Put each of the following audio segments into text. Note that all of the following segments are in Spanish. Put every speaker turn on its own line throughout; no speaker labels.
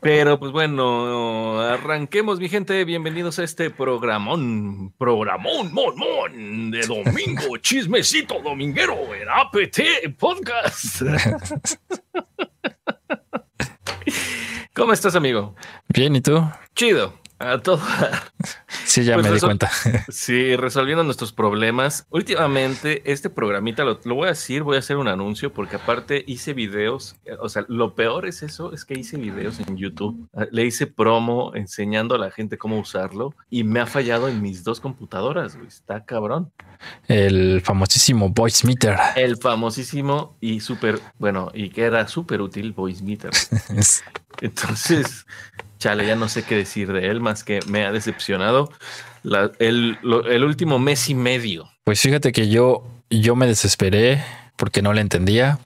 Pero pues bueno, arranquemos mi gente, bienvenidos a este programón, programón, mon, mon, de domingo, chismecito dominguero en APT Podcast. ¿Cómo estás, amigo?
Bien, ¿y tú?
Chido. A todo.
Sí, ya
Pues
me di cuenta.
Sí, resolviendo nuestros problemas. Últimamente, este programita lo, lo voy a decir, voy a hacer un anuncio, porque aparte hice videos. eh, O sea, lo peor es eso, es que hice videos en YouTube. Eh, Le hice promo enseñando a la gente cómo usarlo y me ha fallado en mis dos computadoras, güey. Está cabrón.
El famosísimo Voice Meter.
El famosísimo y súper, bueno, y que era súper útil Voice Meter.
Es-
Entonces, chale, ya no sé qué decir de él, más que me ha decepcionado la- el, el último mes y medio.
Pues fíjate que yo, yo me desesperé porque no le entendía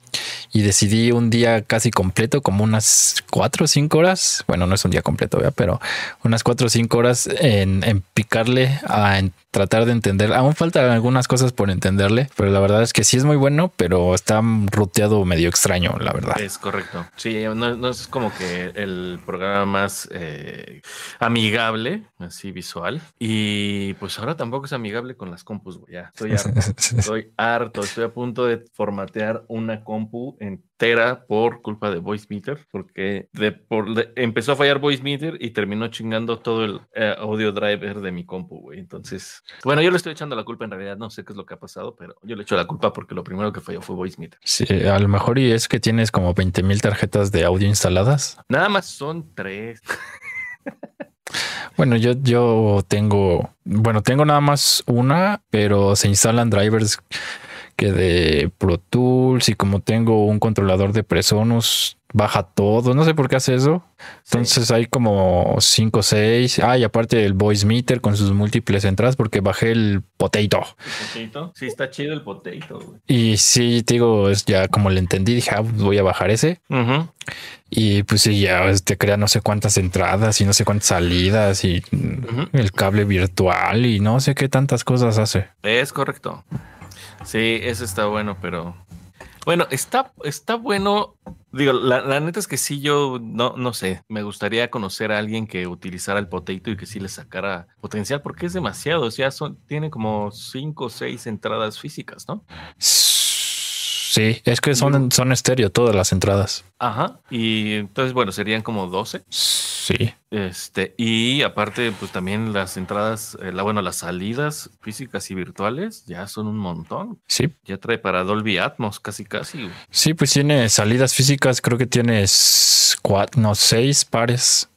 y decidí un día casi completo, como unas cuatro o cinco horas. Bueno, no es un día completo, ¿verdad? pero unas cuatro o cinco horas en, en picarle a en tratar de entender. Aún faltan algunas cosas por entenderle, pero la verdad es que sí es muy bueno, pero está ruteado medio extraño, la verdad.
Es correcto. Sí, no, no es como que el programa más eh, amigable, así visual. Y pues ahora tampoco es amigable con las compus, güey. Ya estoy harto. Estoy harto, estoy a punto de formatear una compu entera por culpa de Voice Meter, porque de, por, de- empezó a fallar Voice Meter y terminó chingando todo el eh, audio driver de mi compu, güey. Entonces, bueno, yo le estoy echando la culpa en realidad, no sé qué es lo que ha pasado, pero yo le echo la culpa porque lo primero que falló fue Voice Meter.
Sí, a lo mejor y es que tienes como 20 mil tarjetas de audio instaladas.
Nada más son tres.
Bueno, yo, yo tengo, bueno, tengo nada más una, pero se instalan drivers que de Pro Tools y como tengo un controlador de Presonus, baja todo. No sé por qué hace eso. Entonces hay como 5 o 6. Ah, y aparte el Voice Meter con sus múltiples entradas porque bajé el Potato.
Potato. Sí, está chido el potato, güey.
Y sí, te digo, es ya como le entendí, dije, ah, voy a bajar ese. Y pues sí, ya te crea no sé cuántas entradas y no sé cuántas salidas y el cable virtual y no sé qué tantas cosas hace.
Es correcto. Sí, eso está bueno, pero bueno, está, está bueno. Digo, la, la neta es que sí, yo no, no sé. Me gustaría conocer a alguien que utilizara el potato y que sí le sacara potencial, porque es demasiado. O sea, son, tiene como cinco o seis entradas físicas, ¿no?
Sí, es que son, son estéreo todas las entradas.
Ajá. Y entonces, bueno, serían como 12.
Sí.
Este, y aparte, pues también las entradas, eh, la, bueno, las salidas físicas y virtuales ya son un montón.
Sí,
Ya trae para Dolby Atmos, casi, casi.
sí, pues tiene salidas físicas, creo que tienes cuatro, no, seis pares.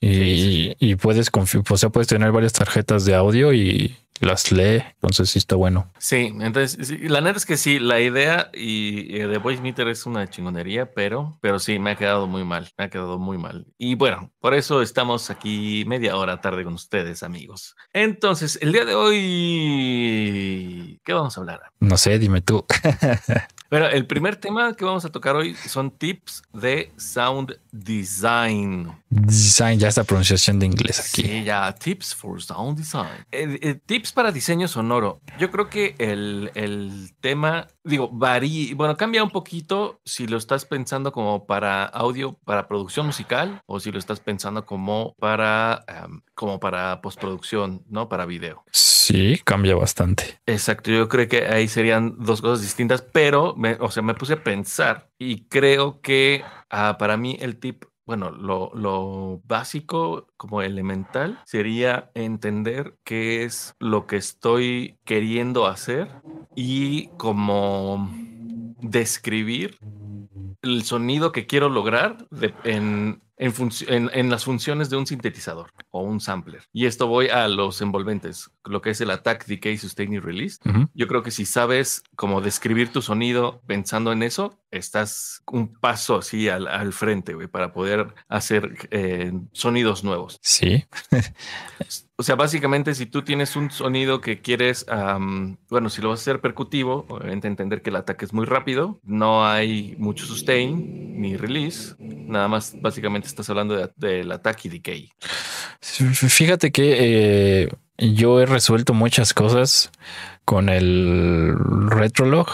Y,
Sí, sí.
y puedes o sea, puedes tener varias tarjetas de audio y las lee. Entonces sí está bueno.
Sí, entonces sí, la neta es que sí, la idea y eh, de Voice Meter es una chingonería, pero, pero sí, me ha quedado muy mal, me ha quedado muy mal. Y bueno, por eso estamos aquí media hora tarde con ustedes, amigos. Entonces, el día de hoy, ¿qué vamos a hablar?
No sé, dime tú.
Bueno, el primer tema que vamos a tocar hoy son tips de sound design.
Design, ya esta pronunciación de inglés aquí.
Sí, ya, tips for sound design. Eh, eh, tips para diseño sonoro. Yo creo que el, el tema, digo, varía, bueno, cambia un poquito si lo estás pensando como para audio, para producción musical, o si lo estás pensando como para, em, como para postproducción, ¿no? Para video.
Sí, cambia bastante.
Exacto, yo creo que ahí serían dos cosas distintas, pero, me- o sea, me puse a pensar y creo que ah, para mí el tip, bueno, lo, lo básico como elemental sería entender qué es lo que estoy queriendo hacer y como describir el sonido que quiero lograr de- en, en, func- en- en las funciones de un sintetizador o un sampler. Y esto voy a los envolventes, lo que es el attack, decay, sustain y release. Yo creo que si sabes cómo describir tu sonido pensando en eso, estás un paso así al, al frente, güey, para poder hacer eh, sonidos nuevos.
Sí,
O sea, básicamente, si tú tienes un sonido que quieres, bueno, si lo vas a hacer percutivo, obviamente entender que el ataque es muy rápido, no hay mucho sustain ni release, nada más, básicamente estás hablando de- del ataque y decay.
Fíjate que eh, yo he resuelto muchas cosas con el Retrolog,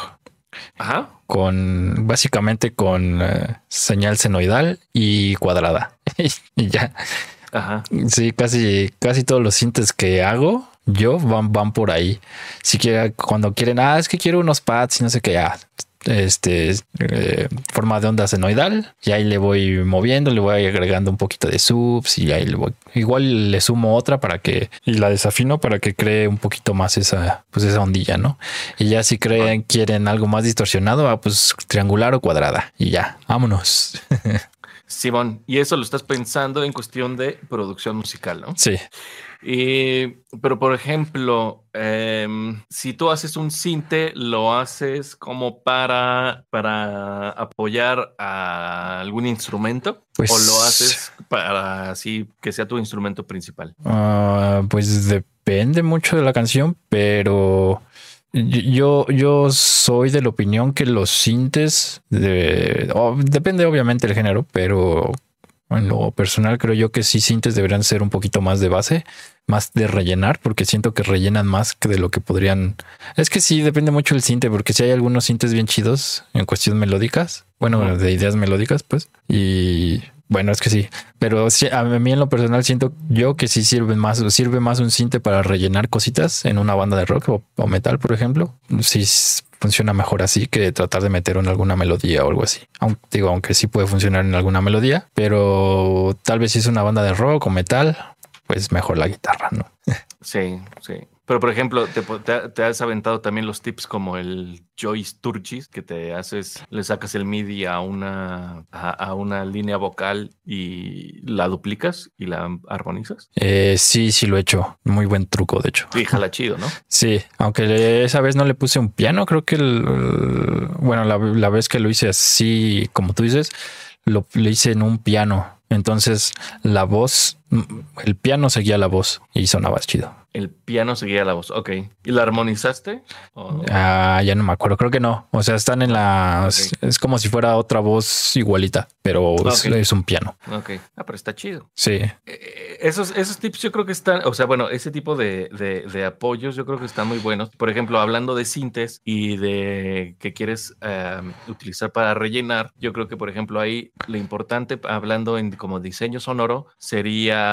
Ajá.
Con básicamente con eh, señal senoidal y cuadrada. y ya. Ajá. Sí, casi, casi todos los sintes que hago yo van, van por ahí. Si quieren, cuando quieren, ah, es que quiero unos pads y no sé qué, ah, este eh, forma de onda senoidal y ahí le voy moviendo, le voy agregando un poquito de subs y ahí le voy, igual le sumo otra para que y la desafino para que cree un poquito más esa pues esa ondilla, ¿no? Y ya si creen quieren algo más distorsionado, ah, pues triangular o cuadrada y ya, vámonos.
Simón, y eso lo estás pensando en cuestión de producción musical, ¿no?
Sí.
Y, pero, por ejemplo, em, si tú haces un cinte, lo haces como para, para apoyar a algún instrumento o lo pues haces para así que sea tu instrumento principal.
Ah, pues depende mucho de la canción, pero yo, yo soy de la opinión que los sintes depende obviamente del género, pero en lo personal creo yo que sí sintes deberían ser un poquito más de base, más de rellenar, porque siento que rellenan más que de lo que podrían. Es que sí, depende mucho del cinte, porque si hay algunos sintes bien chidos en cuestión melódicas, bueno, de ideas melódicas, pues, y bueno, es que sí, pero a mí en lo personal siento yo que sí sirve más, sirve más un cinte para rellenar cositas en una banda de rock o, metal, por ejemplo. Sí funciona mejor así que tratar de meter en alguna melodía o algo así. Aunque, digo, aunque sí puede funcionar en alguna melodía, pero tal vez si es una banda de rock o metal, pues mejor la guitarra, ¿no?
Sí, sí. Pero, por ejemplo, te, has aventado también los tips como el Joyce Turchis, que te haces, le sacas el MIDI a una, a, una línea vocal y la duplicas y la armonizas.
Eh, sí, sí lo he hecho. Muy buen truco, de hecho.
Y jala chido, ¿no?
Sí, aunque esa vez no le puse un piano, creo que el, bueno, la, vez que lo hice así, como tú dices, lo, lo hice en un piano. Entonces la voz, el piano seguía la voz y sonaba chido.
El piano seguía la voz. Ok. ¿Y la armonizaste?
Ah, ya no me acuerdo. Creo que no. O sea, están en la. Es como si fuera otra voz igualita, pero es, un piano.
Ok. Ah, pero está chido.
Sí.
Eh, esos, esos tips yo creo que están. O sea, bueno, ese tipo de, de, apoyos yo creo que están muy buenos. Por ejemplo, hablando de sintes y de que quieres em, utilizar para rellenar, yo creo que, por ejemplo, ahí lo importante, hablando en como diseño sonoro, sería.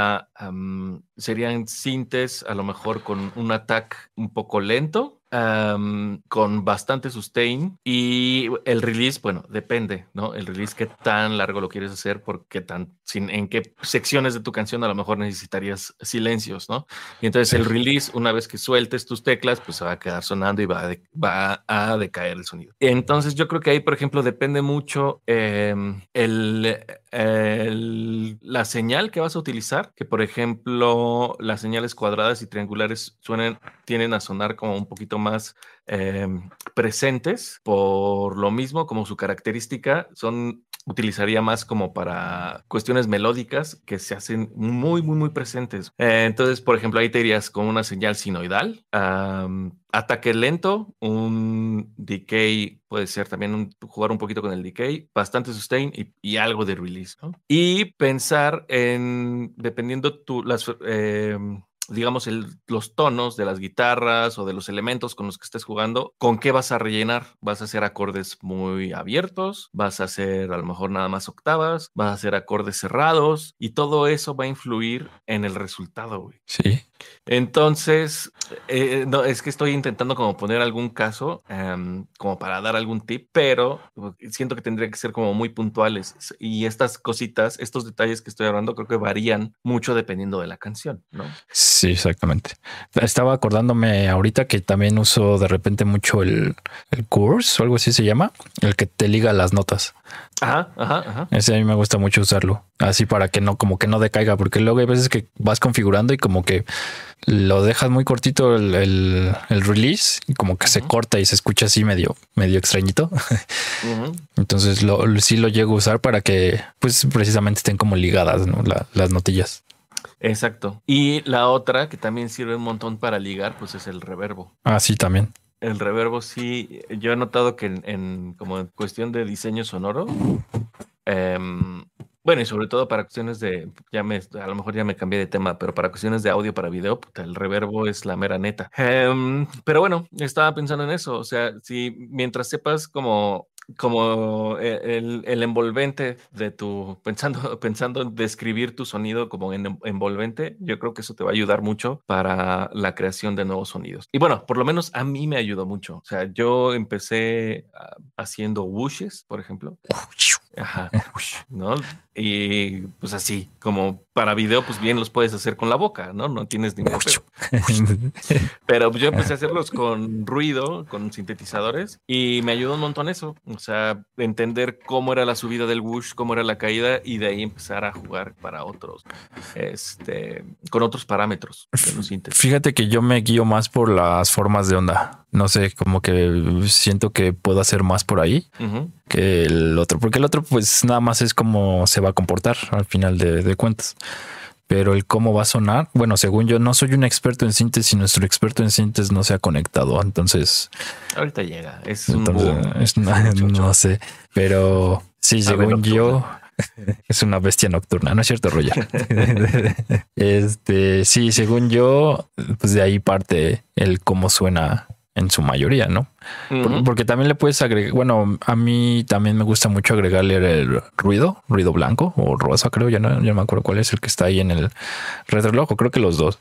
Serían sintes a lo mejor con un ataque un poco lento con bastante sustain y el release, bueno, depende, ¿no? El release, qué tan largo lo quieres hacer, porque tan, sin, en qué secciones de tu canción a lo mejor necesitarías silencios, ¿no? Y entonces el release, una vez que sueltes tus teclas, pues se va a quedar sonando y va a, va a decaer el sonido. Entonces yo creo que ahí, por ejemplo, depende mucho em, el, la señal que vas a utilizar, que por ejemplo las señales cuadradas y triangulares suenen, tienen a sonar como un poquito más em, presentes, por lo mismo como su característica son utilizaría más como para cuestiones melódicas que se hacen muy, muy, muy presentes. Eh, entonces, por ejemplo, ahí te irías con una señal sinoidal, ataque lento, un decay, puede ser también un, jugar un poquito con el decay, bastante sustain y, algo de release. Y pensar en, dependiendo tu, las... Em, digamos, los tonos de las guitarras o de los elementos con los que estés jugando, ¿con qué vas a rellenar? ¿Vas a hacer acordes muy abiertos? ¿Vas a hacer a lo mejor nada más octavas? ¿Vas a hacer acordes cerrados? Y todo eso va a influir en el resultado, güey.
Sí.
Entonces, eh, no, es que estoy intentando como poner algún caso, em, como para dar algún tip, pero siento que tendría que ser como muy puntuales. Y estas cositas, estos detalles que estoy hablando, creo que varían mucho dependiendo de la canción, ¿no?
Sí, exactamente. Estaba acordándome ahorita que también uso de repente mucho el, el curse o algo así se llama, el que te liga las notas.
Ajá, ajá, ajá.
Ese a mí me gusta mucho usarlo. Así para que no, como que no decaiga, porque luego hay veces que vas configurando y como que lo dejas muy cortito el, release y como que se corta y se escucha así medio, medio extrañito. Entonces lo, sí lo llego a usar para que pues precisamente estén como ligadas las notillas.
Exacto. Y la otra que también sirve un montón para ligar, pues es el reverbo.
Ah, sí, también.
El reverbo sí, yo he notado que en, como en cuestión de diseño sonoro, em, bueno, y sobre todo para cuestiones de, ya me, a lo mejor ya me cambié de tema, pero para cuestiones de audio para video, el reverbo es la mera neta. Em, pero bueno, estaba pensando en eso, o sea, si mientras sepas como como e, el, el, envolvente de tu, pensando, pensando en describir tu sonido como en, envolvente, yo creo que eso te va a ayudar mucho para la creación de nuevos sonidos. Y bueno, por lo menos a mí me ayudó mucho. O sea, yo empecé ah, haciendo whooshes, por ejemplo. Ajá, ¿no? Y pues así, como para video, pues bien los puedes hacer con la boca, ¿no? No tienes ni Pero yo empecé a hacerlos con ruido, con sintetizadores, y me ayudó un montón eso. O sea, entender cómo era la subida del whoosh, cómo era la caída, y de ahí empezar a jugar para otros, este, con otros parámetros
Fíjate que yo me guío más por las formas de onda. No sé, como que siento que puedo hacer más por ahí que el otro, porque el otro, pues nada más es como se va a comportar al final de, cuentas. Pero el cómo va a sonar, bueno, según yo, no soy un experto en síntesis y nuestro experto en síntesis no se ha conectado. Entonces,
ahorita llega. Es
no, sé, pero sí, según yo, es una bestia nocturna, ¿no es cierto, Roger? este, sí, según yo, pues de ahí parte el cómo suena en su mayoría, ¿no? Porque también le puedes agregar, bueno, a mí también me gusta mucho agregarle el ruido, ruido blanco o rosa, creo, ya no, ya me acuerdo cuál es el que está ahí en el reloj, creo que los dos.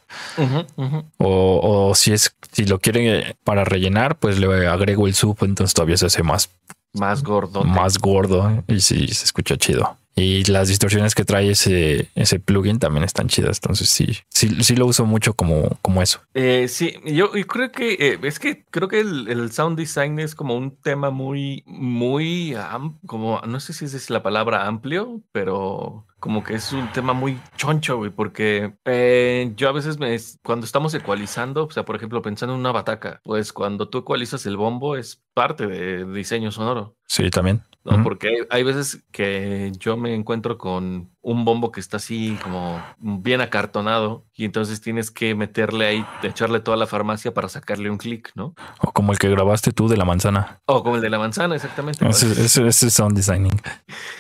O, o, si es, si lo quieren para rellenar, pues le agrego el sub, entonces todavía se hace más
más gordo.
Más gordo y sí se escucha chido. Y las distorsiones que trae ese, ese plugin también están chidas. Entonces sí, sí, sí lo uso mucho como, como eso.
Eh, sí, yo, creo que eh, es que creo que el, sound design es como un tema muy, muy, como no sé si es la palabra amplio, pero como que es un tema muy choncho, güey, porque eh, yo a veces me, cuando estamos ecualizando, o sea, por ejemplo, pensando en una bataca, pues cuando tú ecualizas el bombo es parte de diseño sonoro.
Sí, también.
¿No? Porque hay, veces que yo me encuentro con un bombo que está así como bien acartonado y entonces tienes que meterle ahí, echarle toda la farmacia para sacarle un clic, ¿no?
O como el que grabaste tú de la manzana.
O como el de la manzana, exactamente.
Ese, es sound designing.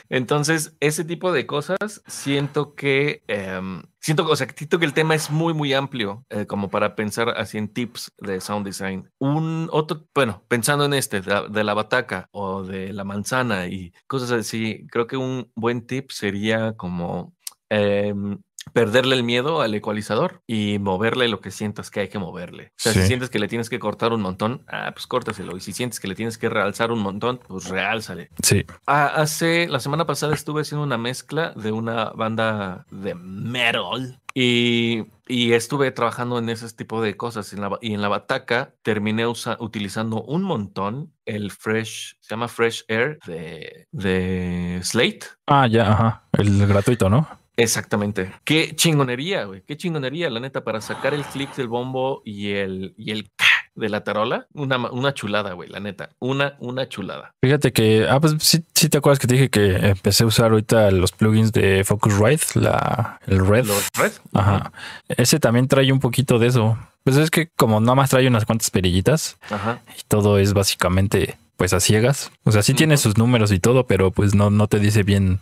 Entonces, ese tipo de cosas siento que... Em, siento, o sea, siento que el tema es muy, muy amplio eh, como para pensar así en tips de sound design. Un otro, bueno, pensando en este, de la bataca o de la manzana y cosas así, creo que un buen tip sería como como em, perderle el miedo al ecualizador y moverle lo que sientas que hay que moverle. O sea, si sientes que le tienes que cortar un montón, ah, pues córtaselo. Y si sientes que le tienes que realzar un montón, pues realzale.
Sí.
Ah, hace, la semana pasada estuve haciendo una mezcla de una banda de metal y, y, estuve trabajando en ese tipo de cosas. y en la bataca terminé utilizando un montón el Fresh, se llama Fresh Air de, de Slate.
Ah, ya, ajá. El gratuito, ¿no?
Exactamente. Qué chingonería, güey. Qué chingonería, la neta, para sacar el click del bombo y el, y el de la tarola. Una, una chulada, güey, la neta. Una, una chulada.
Fíjate que, ah, pues sí, sí te acuerdas que te dije que empecé a usar ahorita los plugins de Focusrite, la, el Red.
¿Los Red?
Ajá. Ese también trae un poquito de eso. Pues es que como nada más trae unas cuantas perillitas Ajá. y todo es básicamente pues a ciegas. O sea, sí tiene sus números y todo, pero pues no, no te dice bien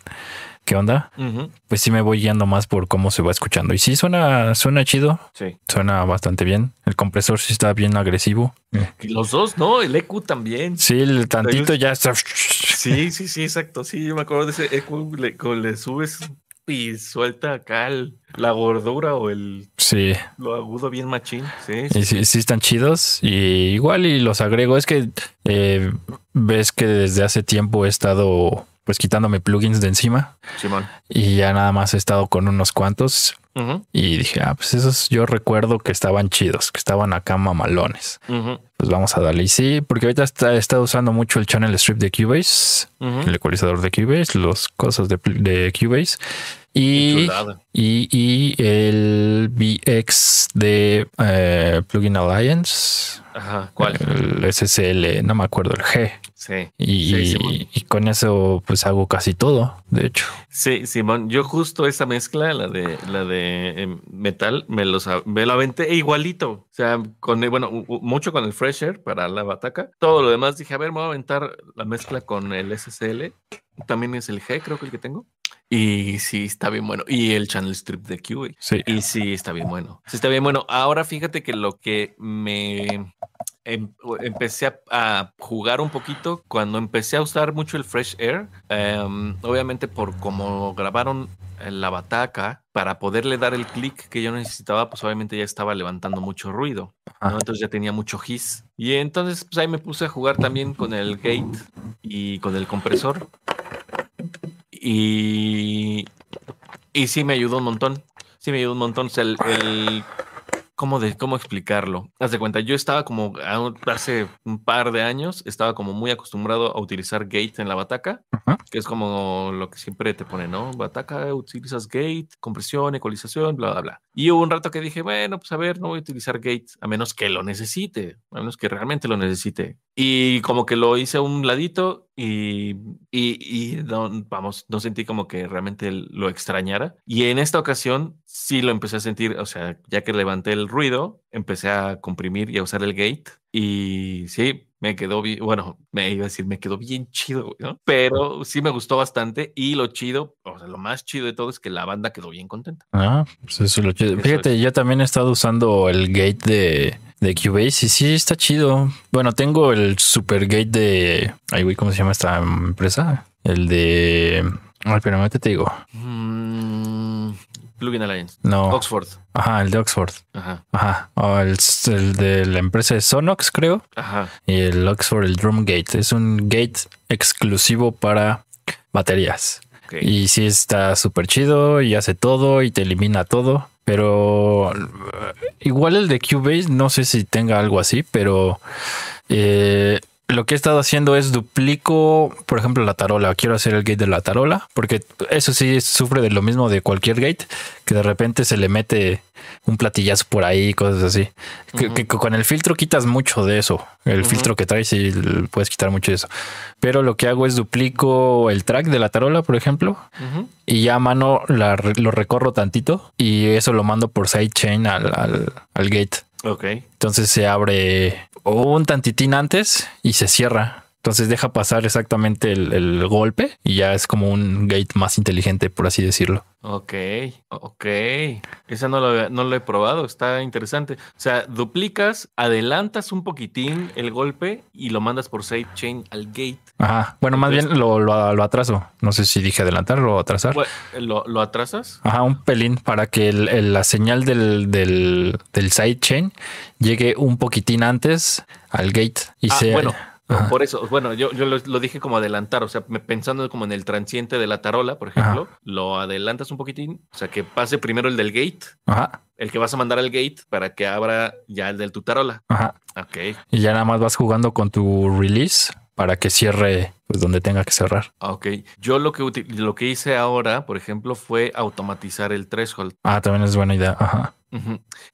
qué onda, pues sí me voy guiando más por cómo se va escuchando. Y sí suena, suena chido.
Sí.
Suena bastante bien. El compresor sí está bien agresivo.
Los dos, ¿no? El EQ también.
Sí, el tantito ya está.
Sí, sí, sí, exacto. Sí, yo me acuerdo de ese EQ, le, le subes y suelta acá la gordura o el
sí.
lo agudo bien machín. Sí,
sí, sí, están chidos. Y igual y los agrego. Es que eh, ves que desde hace tiempo he estado pues quitándome plugins de encima.
Simón.
Y ya nada más he estado con unos cuantos. Y dije, ah, pues esos yo recuerdo que estaban chidos, que estaban acá mamalones. Pues vamos a darle. Y sí, porque ahorita está, he estado usando mucho el channel strip de Cubase, el ecualizador de Cubase, los cosas de, de Cubase. Y, y, el VX de eh, Plugin Alliance.
Ajá, ¿cuál?
El SSL, no me acuerdo, el G.
Sí.
Y, con eso pues hago casi todo, de hecho.
Sí, Simón, yo justo esa mezcla, la de la de em, metal, me, los, me lo aventé igualito. O sea, con bueno, mucho con el Fresher para la bataca. Todo lo demás dije, a ver, me voy a aventar la mezcla con el SSL. También es el G, creo que el que tengo. Y sí, está bien bueno. Y el channel strip de QA.
Sí.
Y sí, está bien bueno. Sí, está bien bueno. Ahora fíjate que lo que me em- empecé a, a jugar un poquito cuando empecé a usar mucho el Fresh Air. em, obviamente por como grabaron en la bataca, para poderle dar el clic que yo necesitaba, pues obviamente ya estaba levantando mucho ruido. Entonces ya tenía mucho hiss. Y entonces pues ahí me puse a jugar también con el gate y con el compresor. Y, y sí me ayudó un montón. Sí me ayudó un montón. O sea, el, el- ¿cómo, de, ¿Cómo explicarlo? Haz de cuenta, yo estaba como hace un par de años, estaba como muy acostumbrado a utilizar gate en la bataca, que es como lo que siempre te pone, ¿no? Bataca, utilizas gate, compresión, ecualización, bla, bla, bla. Y hubo un rato que dije, bueno, pues a ver, no voy a utilizar gate, a menos que lo necesite, a menos que realmente lo necesite. Y como que lo hice a un ladito y, y, y no, vamos, no sentí como que realmente lo extrañara. Y en esta ocasión sí lo empecé a sentir, o sea, ya que levanté el ruido, empecé a comprimir y a usar el gate. Y sí, me quedó bien, bueno, me iba a decir, me quedó bien chido, ¿no? Pero sí me gustó bastante y lo chido, o sea, lo más chido de todo es que la banda quedó bien contenta.
Ah, pues eso es lo chido. Fíjate, yo también he estado usando el gate de, de Cubase y sí está chido. Bueno, tengo el super gate de. Ay, güey, ¿cómo se llama esta empresa? El de. Ay, pero te digo.
Mm, Plugin Alliance.
No.
Oxford.
Ajá, el de Oxford.
Ajá,
Ajá. O el, el de la empresa de Sonox, creo.
ajá.
Y el Oxford, el Drum Gate. Es un gate exclusivo para baterías. Y sí está súper chido y hace todo y te elimina todo. Pero eh, igual el de Cubase, no sé si tenga algo así, pero eh, lo que he estado haciendo es duplico, por ejemplo, la tarola. Quiero hacer el gate de la tarola, porque eso sí sufre de lo mismo de cualquier gate, que de repente se le mete un platillazo por ahí, cosas así. Que- con el filtro quitas mucho de eso. El filtro que traes y puedes quitar mucho de eso. Pero lo que hago es duplico el track de la tarola, por ejemplo, y ya a mano la lo recorro tantito y eso lo mando por sidechain al, al, al gate.
Ok.
Entonces se abre un tantitín antes y se cierra. Entonces deja pasar exactamente el, el golpe y ya es como un gate más inteligente, por así decirlo.
Ok, ok. Esa no lo, no lo he probado, está interesante. O sea, duplicas, adelantas un poquitín el golpe y lo mandas por sidechain al gate.
Ajá. Bueno, más
Entonces-
bien lo, lo, lo atraso. No sé si dije adelantar o atrasar.
¿Lo, lo atrasas?
Ajá, un pelín para que el- el- la señal del, del, del sidechain llegue un poquitín antes al gate y
Ah,
se.
bueno,
Ajá.
por eso, bueno, yo, yo lo, lo dije como adelantar, o sea, pensando como en el transiente de la tarola, por ejemplo, lo adelantas un poquitín, o sea, que pase primero el del gate,
Ajá,
el que vas a mandar al gate para que abra ya el del tu tarola.
ajá.
Ok,
Y ya nada más vas jugando con tu release para que cierre pues donde tenga que cerrar.
ok. Yo lo que, lo que hice ahora, por ejemplo, fue automatizar el threshold.
Ah, también es buena idea. Ajá.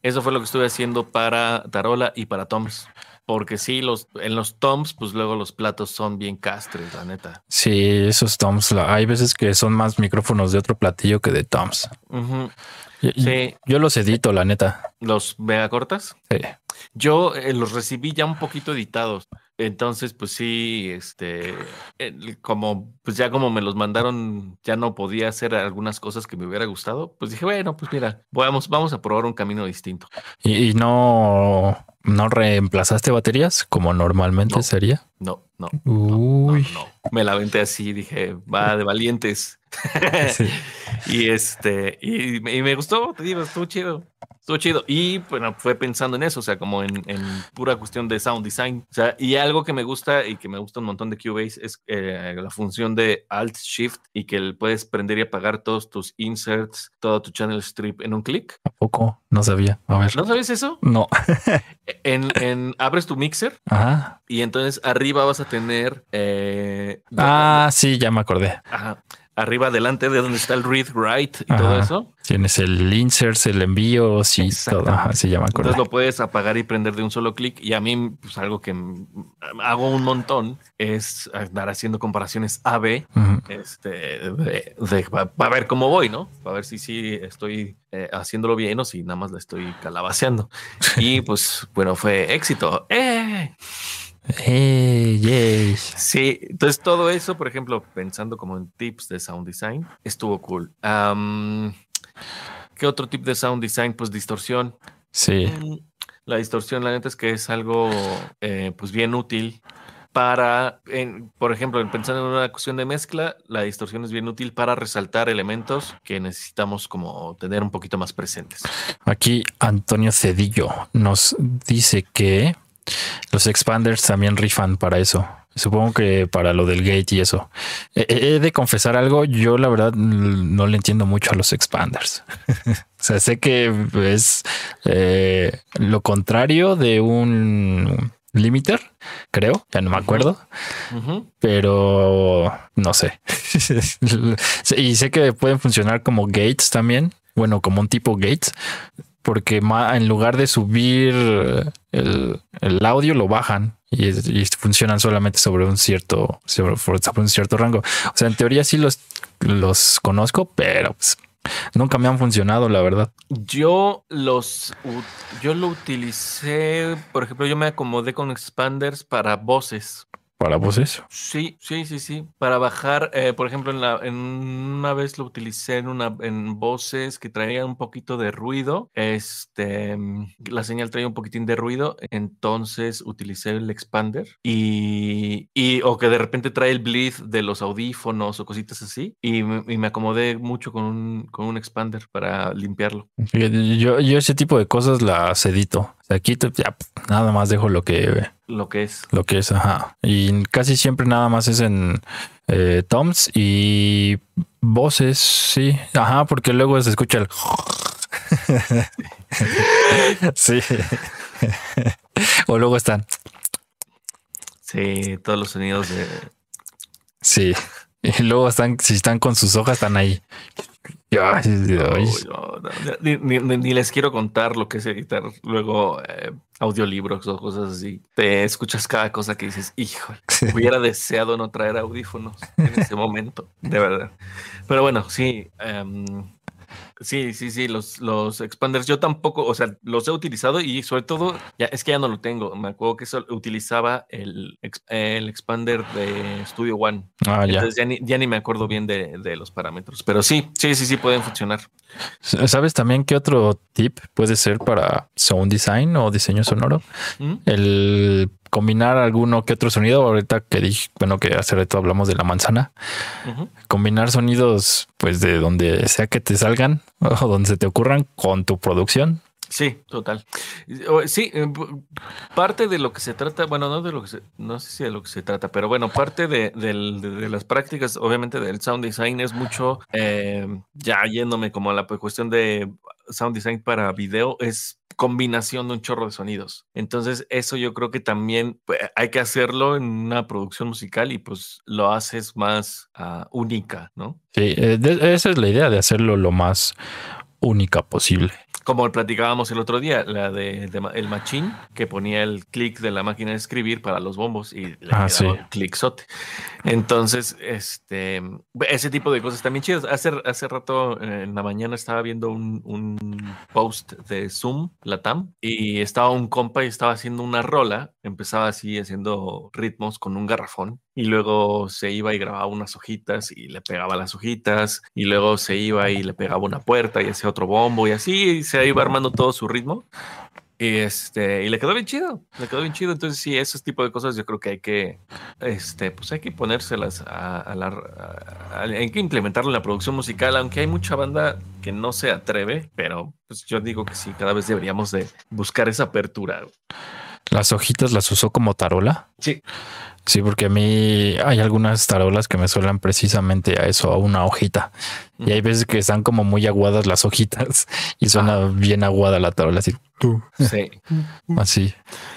Eso fue lo que estuve haciendo para tarola y para toms. Porque sí, los, en los toms, pues luego los platos son bien castres, la neta.
Sí, esos toms, hay veces que son más micrófonos de otro platillo que de toms. Y
Sí,
Yo los edito, la neta.
los mega cortas.
Sí.
Yo eh, los recibí ya un poquito editados. Entonces, pues sí, este, como, pues ya como me los mandaron, ya no podía hacer algunas cosas que me hubiera gustado. Pues dije, bueno, pues mira, vamos, vamos a probar un camino distinto.
Y, y no, no reemplazaste baterías como normalmente
No.
sería.
No, no, no,
Uy.
no. Me la aventé así, dije, va de valientes.
Sí.
y este, y, me- y me gustó, te digo, estuvo chido. Estuvo chido. Y bueno, fue pensando en eso, o sea, como en, en pura cuestión de sound design. O sea, y algo que me gusta y que me gusta un montón de Cubase es eh, la función de Alt Shift y que puedes prender y apagar todos tus inserts, todo tu channel strip en un clic.
¿A poco? No sabía. A ver.
¿No sabes eso?
No.
En, en abres tu mixer
Ajá.
y entonces arriba vas a tener. eh,
Ah, sí, ya me acordé.
Ajá. Arriba, delante de donde está el read, write y todo
Ajá.
eso.
Tienes el insert, el envío, sí, todo. Ajá, me acordé.
Entonces lo puedes apagar y prender de un solo clic. Y a mí, pues algo que hago un montón es andar haciendo comparaciones A-B.
Ujú.
Este, de, de- pa- para ver cómo voy, ¿no? Para ver si sí estoy eh, haciéndolo bien o si nada más la estoy calabaceando. Y pues, bueno, fue éxito. ¡Eh!
Eh, yay.
Sí, entonces todo eso, por ejemplo, pensando como en tips de sound design, estuvo cool. ¿Qué otro tip de sound design? Pues distorsión.
Sí.
Mm, La distorsión, la neta es que es algo eh, pues bien útil para, en, por ejemplo, pensando en una cuestión de mezcla, la distorsión es bien útil para resaltar elementos que necesitamos como tener un poquito más presentes.
Aquí Antonio Cedillo nos dice que los expanders también rifan para eso. Supongo que para lo del gate y eso. He de confesar algo, yo la verdad no le entiendo mucho a los expanders. o sea, sé que es eh, lo contrario de un limiter, creo, ya no me acuerdo, pero no sé. y sé que pueden funcionar como gates también, bueno, como un tipo gates, porque en lugar de subir el, audio lo bajan y, funcionan solamente sobre un cierto sobre, un cierto rango. O sea, en teoría sí los los conozco, pero pues, nunca me han funcionado, la verdad.
Yo los yo lo utilicé, por ejemplo, yo me acomodé con expanders para voces
para voces.
Sí, sí, sí, sí. Para bajar, eh, por ejemplo, en, la, en una vez lo utilicé en una en voces que traían un poquito de ruido. Este, la señal traía un poquitín de ruido, entonces utilicé el expander y, y o que de repente trae el bleed de los audífonos o cositas así y, me acomodé mucho con un, con un expander para limpiarlo.
Yo, yo ese tipo de cosas las edito. Aquí ya nada más dejo lo que
lo que es.
Lo que es, ajá. Y casi siempre nada más es en eh, toms y voces, sí. Ajá, porque luego se escucha el. sí. o luego están.
Sí, todos los sonidos de.
Sí. Y luego están, si están con sus hojas, están ahí
ni, les quiero contar lo que es editar luego eh, audiolibros o cosas así. Te escuchas cada cosa que dices, hijo, hubiera deseado no traer audífonos en ese momento, de verdad. Pero bueno, sí. Em, Sí, sí, sí, los, los expanders yo tampoco, o sea, los he utilizado y sobre todo, ya es que ya no lo tengo. Me acuerdo que eso utilizaba el, el expander de Studio One. Ah, Entonces ya. ni, ya ni me acuerdo bien de, de, los parámetros, pero sí, sí, sí, sí pueden funcionar.
¿Sabes también qué otro tip puede ser para sound design o diseño sonoro? ¿Mm? El combinar alguno que otro sonido. Ahorita que dije, bueno, que hace rato hablamos de la manzana. Combinar sonidos, pues de donde sea que te salgan o donde se te ocurran con tu producción.
Sí, total. Sí, eh, parte de lo que se trata, bueno, no de lo que se, no sé si de lo que se trata, pero bueno, parte de, las prácticas, obviamente, del sound design es mucho, eh, ya yéndome como a la cuestión de sound design para video, es combinación de un chorro de sonidos. Entonces, eso yo creo que también pues, hay que hacerlo en una producción musical y pues lo haces más ah, única, ¿no?
Sí, eh, esa es la idea de hacerlo lo más única posible
como platicábamos el otro día, la de, el machín que ponía el clic de la máquina de escribir para los bombos y le ah, clicksote. Entonces, este, ese tipo de cosas también chidas. Hace, hace rato en la mañana estaba viendo un, un post de Zoom, Latam, y estaba un compa y estaba haciendo una rola, empezaba así haciendo ritmos con un garrafón y luego se iba y grababa unas hojitas y le pegaba las hojitas y luego se iba y le pegaba una puerta y hacía otro bombo y así se iba armando todo su ritmo. Y este, y le quedó bien chido, le quedó bien chido. Entonces, sí, esos tipos de cosas yo creo que hay que, este, pues hay que ponérselas a, la, hay que implementarlo en la producción musical, aunque hay mucha banda que no se atreve, pero pues yo digo que sí, cada vez deberíamos de buscar esa apertura.
Las hojitas las usó como tarola.
Sí.
Sí, porque a mí hay algunas tarolas que me suelan precisamente a eso, a una hojita. Y hay veces que están como muy aguadas las hojitas y suena bien aguada la tarola, así.
Sí.
Así.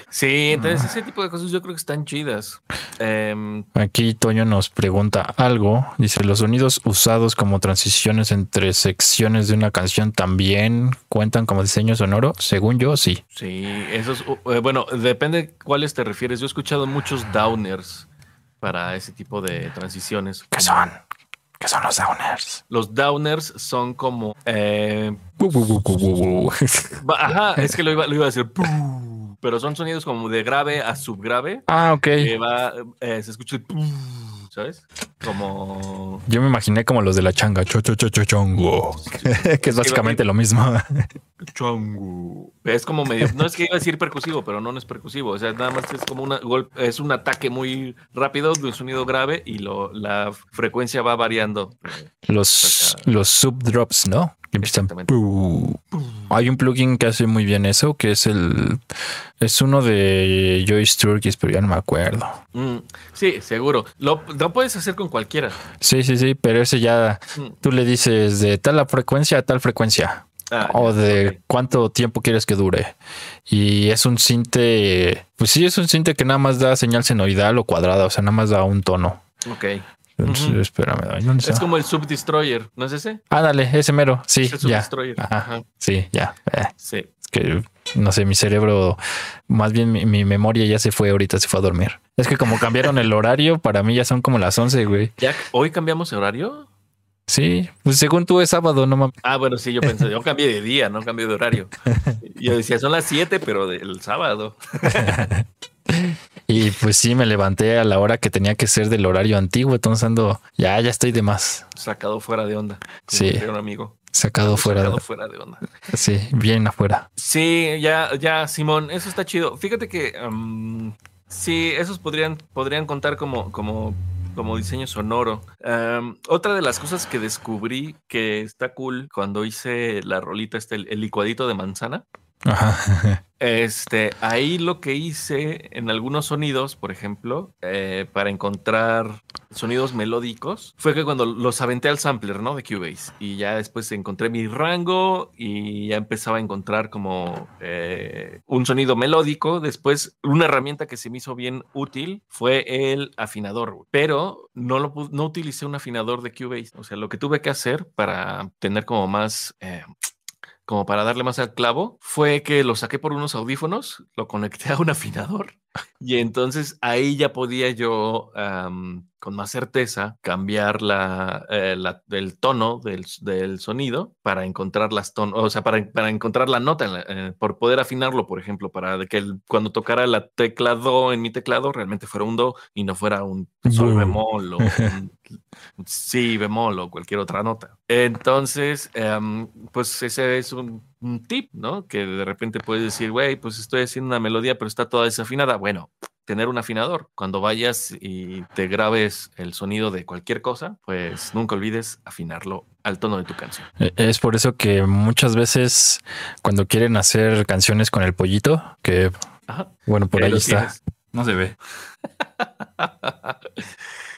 Sí, entonces ese tipo de cosas yo creo que están chidas. Em,
Aquí Toño nos pregunta algo. Dice, ¿los sonidos usados como transiciones entre secciones de una canción también cuentan como diseño sonoro? Según yo, sí.
Sí, esos, eh, bueno, depende cuáles te refieres. Yo he escuchado muchos downers para ese tipo de transiciones.
¿Qué son? ¿Qué son los downers?
Los downers son como... Eh, ajá, es que lo iba, lo iba a decir pero son sonidos como de grave a subgrave.
Ah, ok.
Que va, eh, se escucha, ¿sabes? Como
Yo me imaginé como los de la changa, cho, cho, cho, cho, chongo, que es básicamente lo mismo.
chongu. Es como medio, no es que iba a decir percusivo, pero no, no es percusivo. O sea, nada más es como una gol- es un ataque muy rápido de un sonido grave y lo, la frecuencia va variando.
Los, los subdrops, ¿no? Que empiezan. Hay un plugin que hace muy bien eso, que es el. Es uno de Joyce Turkis, pero ya no me acuerdo.
Mm, sí, seguro. Lo, lo puedes hacer con cualquiera.
Sí, sí, sí, pero ese ya
Mm.
tú le dices de tal frecuencia a tal frecuencia.
Ah,
o de cuánto tiempo quieres que dure. Y es un cinte, pues sí, es un cinte que nada más da señal senoidal o cuadrada, o sea, nada más da un tono.
Ok.
Entonces, espérame, ¿dónde
Es como el Sub Destroyer, ¿no es ese?
Ándale, ese mero, sí,
Es el
ya. Ajá. Sí, ya. Eh,
Sí.
es que no sé, mi cerebro, más bien mi, mi memoria ya se fue, ahorita se fue a dormir. Es que como cambiaron el horario, para mí ya son como las 11, güey.
¿Ya hoy cambiamos de horario?
Sí, pues según tú es sábado, no mames.
Ah, bueno, sí, yo pensé, yo cambié de día, no cambié de horario. Yo decía, son las 7, pero del sábado.
Y pues sí, me levanté a la hora que tenía que ser del horario antiguo, entonces ando, ya, ya estoy de más,
Sacado fuera de onda.
Sí.
un amigo.
Sacado fuera,
Sacado fuera de onda.
sí, bien afuera.
Sí, ya, ya, Simón, eso está chido. Fíjate que um, sí, esos podrían, podrían contar como, como, como diseño sonoro. Um, otra de las cosas que descubrí que está cool cuando hice la rolita, este, el, el licuadito de manzana.
Ajá.
Este, ahí lo que hice en algunos sonidos, por ejemplo, eh, para encontrar sonidos melódicos, fue que cuando los aventé al sampler, ¿no? De Cubase. Y ya después encontré mi rango y ya empezaba a encontrar como eh, un sonido melódico. Después, una herramienta que se me hizo bien útil fue el afinador. Pero no, lo, no utilicé un afinador de Cubase. O sea, lo que tuve que hacer para tener como más... eh, como para darle más al clavo, fue que lo saqué por unos audífonos, lo conecté a un afinador y entonces ahí ya podía yo con más certeza cambiar la, eh, la- el tono del, del sonido para encontrar las ton o sea, para, para encontrar la nota, en la- eh, por poder afinarlo, por ejemplo, para que el- cuando tocara la tecla do en mi teclado realmente fuera un do y no fuera un sol bemol o un sí bemol o cualquier otra nota. Entonces, em, pues ese es un, un tip, ¿no? Que de repente puedes decir, güey, pues estoy haciendo una melodía, pero está toda desafinada. Bueno, tener un afinador. Cuando vayas y te grabes el sonido de cualquier cosa, pues nunca olvides afinarlo al tono de tu canción.
Eh, Es por eso que muchas veces cuando quieren hacer canciones con el pollito, que
Ajá.
bueno, por
Ahí
está.
tienes.
No se ve.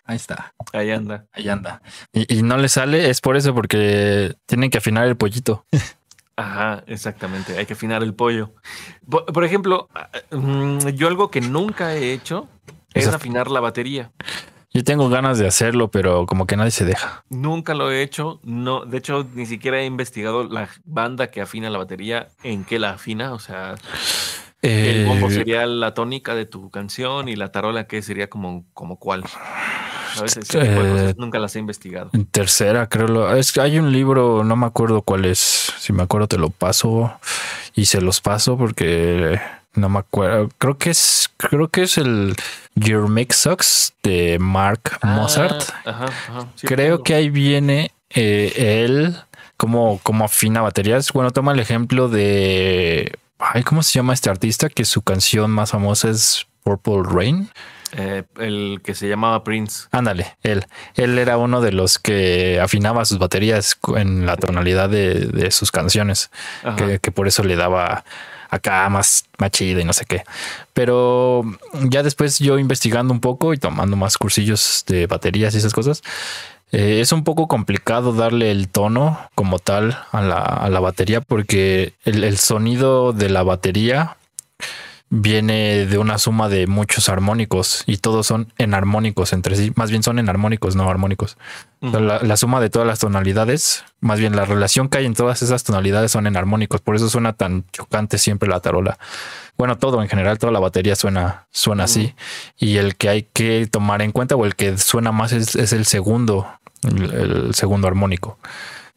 Ahí está.
Ahí anda.
Ahí anda. Y, y no le sale, es por eso, porque tienen que afinar el pollito.
Ajá, exactamente. Hay que afinar el pollo. Por, por ejemplo, ah, mm, yo algo que nunca he hecho es
Es af-
afinar la batería.
Yo tengo ganas de hacerlo, pero como que nadie se deja.
Nunca lo he hecho. No, de hecho, ni siquiera he investigado la banda que afina la batería, en qué la afina. O sea, el bombo
Eh,
sería la tónica de tu canción y la tarola que sería como, como cuál. A veces cosas
Eh,
nunca las he investigado.
En tercera, creo. Es que hay un libro, no me acuerdo cuál es. Si me acuerdo, te lo paso y se los paso porque no me acuerdo. Creo que es, creo que es el Your Mix Sucks de Mark Mozart.
Ah, ajá, ajá, sí,
creo que ahí viene eh, él como, como afina baterías. Bueno, toma el ejemplo de. Ay, ¿cómo se llama este artista? Que su canción más famosa es Purple Rain.
Eh, el que se llamaba Prince.
Ándale, él. Él era uno de los que afinaba sus baterías en la tonalidad de, de sus canciones, que, que por eso le daba acá más, más chido y no sé qué. Pero ya después yo investigando un poco y tomando más cursillos de baterías y esas cosas, eh, es un poco complicado darle el tono como tal a la, a la batería porque el, el sonido de la batería viene de una suma de muchos armónicos y todos son enarmónicos entre sí. Más bien son enarmónicos, no armónicos. La, la suma de todas las tonalidades, más bien la relación que hay en todas esas tonalidades son enarmónicos. Por eso suena tan chocante siempre la tarola. Bueno, todo en general, toda la batería suena, suena así. Y el que hay que tomar en cuenta o el que suena más es, es el segundo, el, el segundo armónico.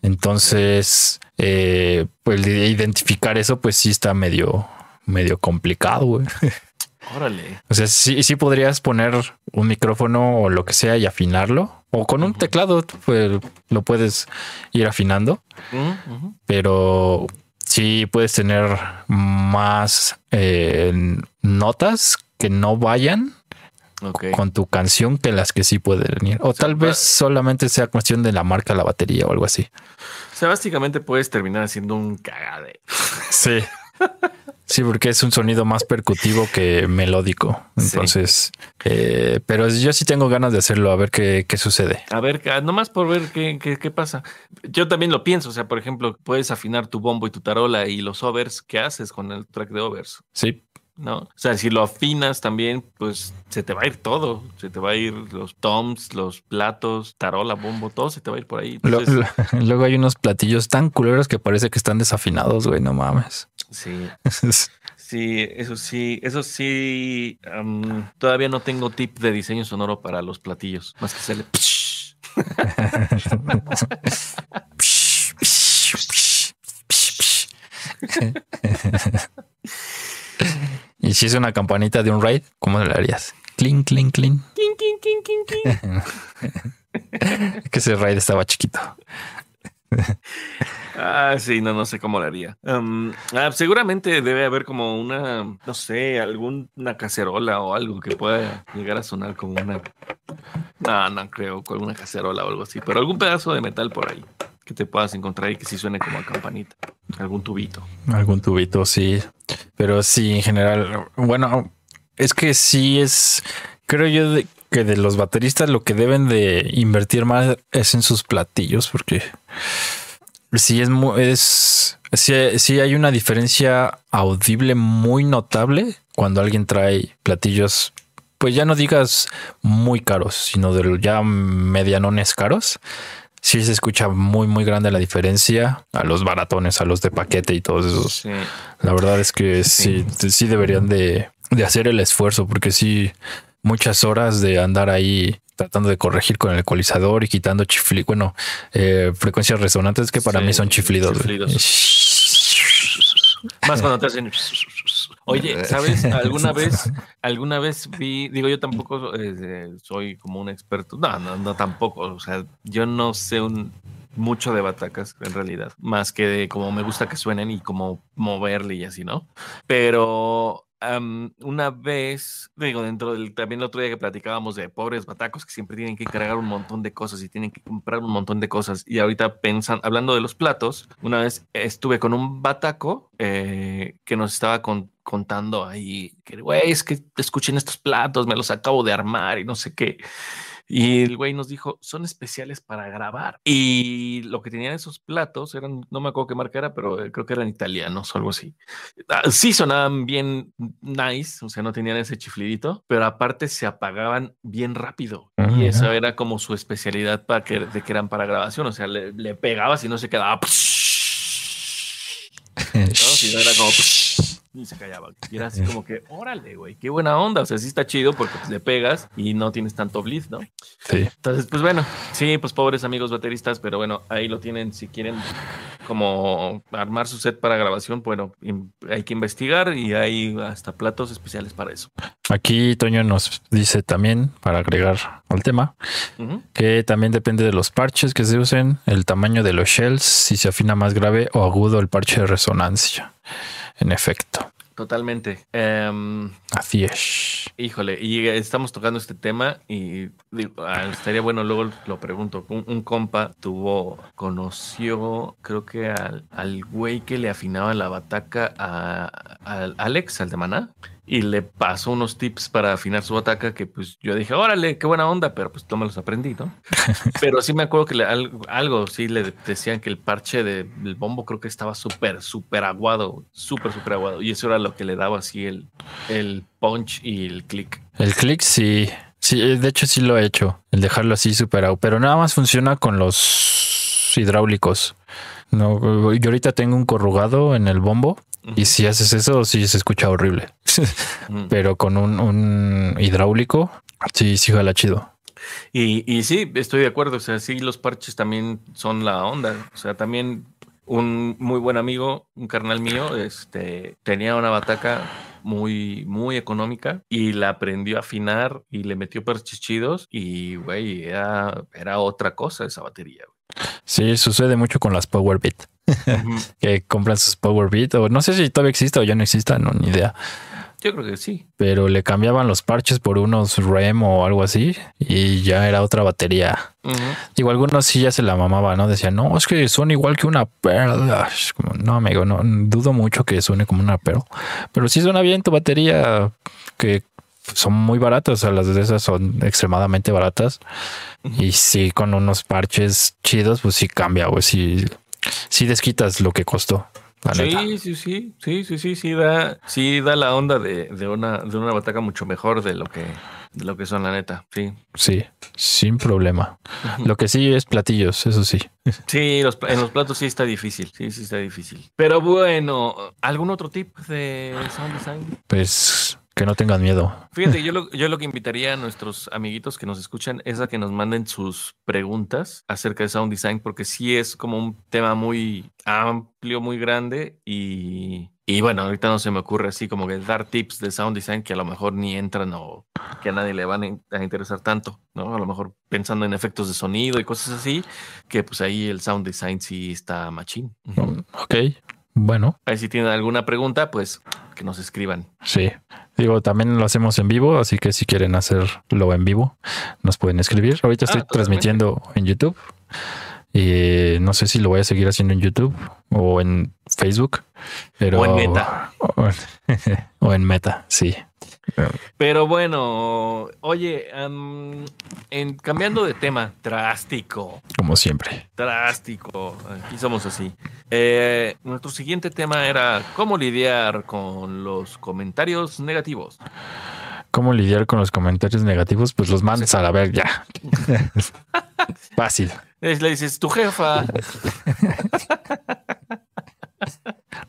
Entonces, eh, pues de identificar eso, pues sí está medio, medio complicado, güey.
Órale.
O sea, sí, sí podrías poner un micrófono o lo que sea y afinarlo, O con un teclado pues, lo puedes ir afinando, pero sí puedes tener más eh, notas que no vayan con tu canción que las que sí pueden ir. O
sea,
tal vez solamente sea cuestión de la marca, la batería o algo así.
O sea, básicamente puedes terminar haciendo un cagade.
Sí. Sí, porque es un sonido más percutivo que melódico.
Sí.
Entonces, eh, pero yo sí tengo ganas de hacerlo, a ver qué, qué sucede.
A ver, ah, nomás por ver qué, qué, qué pasa. Yo también lo pienso. O sea, por ejemplo, puedes afinar tu bombo y tu tarola y los overs. ¿Qué haces con el track de overs?
Sí,
¿No? O sea, si lo afinas también, pues se te va a ir todo. Se te va a ir los toms, los platos, tarola, bombo, todo se te va a ir por ahí.
Lo-
Entonces,
lo- luego hay unos platillos tan culeros que parece que están desafinados, güey, no mames.
sí. Sí, eso sí, eso sí. todavía no tengo tip de diseño sonoro para los platillos, más que sale.
Y si es una campanita de un raid, ¿cómo le harías? Clink, clink.
King, king, king, king, king.
Que ese raid estaba chiquito.
Ah, sí, no, no sé cómo lo haría. Am, ah, seguramente debe haber como una, no sé, alguna cacerola o algo que pueda llegar a sonar como una. No, no creo, con alguna cacerola o algo así, pero algún pedazo de metal por ahí que te puedas encontrar y que sí suene como a campanita. Algún tubito.
Algún tubito, sí. Pero sí, en general, bueno, es que sí es, creo yo de- que de los bateristas lo que deben de invertir más es en sus platillos, porque sí es muy, es, sí, sí hay una diferencia audible muy notable cuando alguien trae platillos, pues ya no digas muy caros, sino de los ya medianones caros. Sí se escucha muy, muy grande la diferencia a los baratones, a los de paquete y todos esos.
Sí.
La verdad es que sí, sí, deberían de, de hacer el esfuerzo, porque sí, muchas horas de andar ahí tratando de corregir con el ecualizador y quitando chiflidos, bueno, eh, frecuencias resonantes que para
Sí,
mí son chiflidos. güey.
Más cuando te hacen. Oye, ¿sabes? Alguna vez, alguna vez vi, digo, yo tampoco eh, soy como un experto. No, no, no tampoco. O sea, yo no sé un mucho de batacas en realidad, más que de cómo me gusta que suenen y cómo moverle y así, ¿no? Pero una vez, digo, dentro del también el otro día que platicábamos de pobres batacos que siempre tienen que cargar un montón de cosas y tienen que comprar un montón de cosas. Y ahorita pensan, hablando de los platos, una vez estuve con un bataco eh, que nos estaba con- contando ahí que, güey, es que escuchen estos platos, me los acabo de armar y no sé qué. Y el güey nos dijo, son especiales para grabar. Y lo que tenían esos platos eran, no me acuerdo qué marca era, pero eh, creo que eran italianos o algo así. Ah, Sí sonaban bien nice, o sea, no tenían ese chiflidito, pero aparte se apagaban bien rápido.
Ah,
y eso era como su especialidad para que, de que eran para grabación. O sea, le, le pegabas y no se quedaba. ¿no? Sino era como y se callaba. Y era así como que, órale, güey, qué buena onda. O sea, sí está chido porque pues, le pegas y no tienes tanto blitz, ¿no?
Sí.
Entonces, pues bueno, sí, pues pobres amigos bateristas, pero bueno, ahí lo tienen. Si quieren como armar su set para grabación, bueno, hay que investigar y hay hasta platos especiales para eso.
Aquí Toño nos dice también, para agregar al tema, que también depende de los parches que se usen, el tamaño de los shells, si se afina más grave o agudo el parche de resonancia. En efecto,
Totalmente. Em,
así es.
Híjole, y estamos tocando este tema y digo, ah, estaría bueno, luego lo pregunto. Un, un compa tuvo, conoció, creo que al, al güey que le afinaba la bataca a, al Alex, al de Maná, y le pasó unos tips para afinar su bataca que pues yo dije, órale, qué buena onda, pero pues no me los aprendí, ¿no? pero sí me acuerdo que le- algo, algo sí le decían que el parche de- del bombo creo que estaba súper, súper aguado, súper, súper aguado, y eso era lo que le daba así el, el punch y el click.
El click sí, sí, eh, de hecho sí lo he hecho, el dejarlo así superado, pero nada más funciona con los hidráulicos. No, yo ahorita tengo un corrugado en el bombo y si haces eso sí se escucha horrible, pero con un, un hidráulico sí, sí jala chido.
Y, y sí, estoy de acuerdo. O sea, sí, los parches también son la onda. O sea, también un muy buen amigo, un carnal mío, este, tenía una bataca muy, muy económica y la aprendió a afinar y le metió perchichidos y, güey, era, era otra cosa esa batería.
Sí, sucede mucho con las Power Beat. que compran sus Power Beat o no sé si todavía existe o ya no exista, no, ni idea.
Yo creo que sí.
Pero le cambiaban los parches por unos REM o algo así y ya era otra batería. Digo, algunos sí ya se la mamaba, ¿no? Decían, no, es que suena igual que una perla. no, amigo, no, dudo mucho que suene como una perla. Pero sí suena bien tu batería, que son muy baratas, o sea, las de esas son extremadamente baratas. Y sí, con unos parches chidos, pues sí cambia, güey. Sí, sí desquitas lo que costó.
Sí, sí, sí, sí, sí, sí, sí, da, sí da la onda de, de, una, de una bataca mucho mejor de lo que, de lo que son, la neta, sí.
Sí, sin problema. Lo que sí es platillos, eso sí.
Sí, los, en los platos sí está difícil, sí, sí está difícil. Pero bueno, ¿algún otro tip de sound design?
Pues que no tengan miedo.
Fíjate, yo lo, yo lo que invitaría a nuestros amiguitos que nos escuchan es a que nos manden sus preguntas acerca de sound design, porque sí es como un tema muy amplio, muy grande y, y bueno, ahorita no se me ocurre así como que dar tips de sound design que a lo mejor ni entran o que a nadie le van a interesar tanto, ¿no? A lo mejor pensando en efectos de sonido y cosas así, que pues ahí el sound design sí está machín.
Ok, bueno.
Ahí si tienen alguna pregunta, pues que nos escriban.
Sí. Digo, también lo hacemos en vivo, así que si quieren hacerlo en vivo, nos pueden escribir. Ahorita estoy ah, transmitiendo en YouTube. Y no sé si lo voy a seguir haciendo en YouTube o en Facebook. Pero,
o en Meta.
o en Meta, sí.
Pero bueno, oye, en, cambiando de tema, drástico.
Como siempre.
Drástico. Aquí somos así. Eh, nuestro siguiente tema era cómo lidiar con los comentarios negativos.
¿Cómo lidiar con los comentarios negativos? Pues los mandas a la ver ya. Fácil.
Le dices, tu jefa.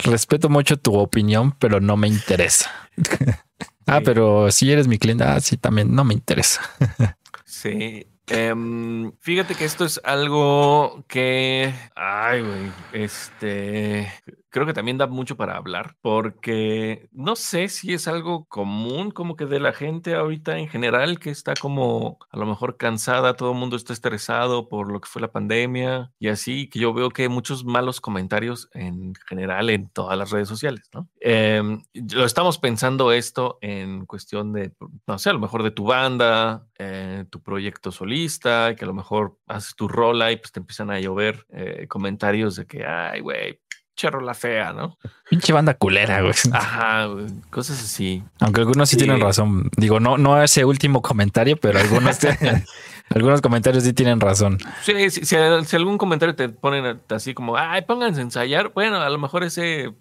Respeto mucho tu opinión, pero no me interesa. Ah, pero si eres mi cliente, ah, sí, también no me interesa.
sí. Em, fíjate que esto es algo que, ay, güey, este, creo que también da mucho para hablar, porque no sé si es algo común como que de la gente ahorita en general que está como a lo mejor cansada, todo el mundo está estresado por lo que fue la pandemia y así, que yo veo que hay muchos malos comentarios en general en todas las redes sociales, ¿no? Em, lo estamos pensando esto en cuestión de, no sé, a lo mejor de tu banda, eh, tu proyecto solista, que a lo mejor haces tu rola y pues te empiezan a llover eh, comentarios de que, ay, güey, Cherro la fea, ¿no?
Pinche banda culera, güey.
Ajá, cosas así.
Aunque algunos sí, tienen razón. Digo, no, no ese último comentario, pero algunos, algunos comentarios sí tienen razón.
Sí, si, si, algún comentario te ponen así como, ay, pónganse a ensayar, bueno, a lo mejor ese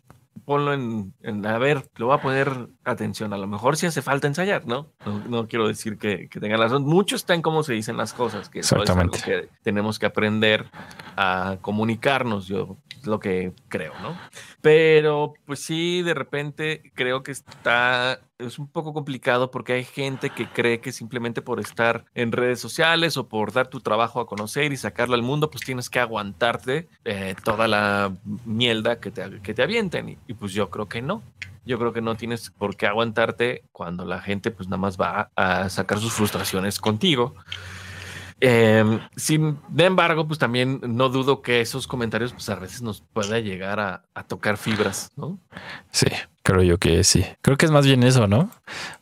ponlo en, a ver, lo voy a poner atención. A lo mejor sí hace falta ensayar, ¿no? No, quiero decir que, que tenga razón. Mucho está en cómo se dicen las cosas, que, Exactamente. que tenemos que aprender a comunicarnos, yo lo que creo, ¿no? Pero pues sí, de repente creo que está es un poco complicado porque hay gente que cree que simplemente por estar en redes sociales o por dar tu trabajo a conocer y sacarlo al mundo, pues tienes que aguantarte eh, toda la mierda que te, que te avienten. Y, pues yo creo que no. Yo creo que no tienes por qué aguantarte cuando la gente pues nada más va a sacar sus frustraciones contigo. Em, sin embargo, pues también no dudo que esos comentarios, pues a veces nos pueda llegar a, a, tocar fibras, ¿no?
Sí, creo yo que sí. Creo que es más bien eso, ¿no?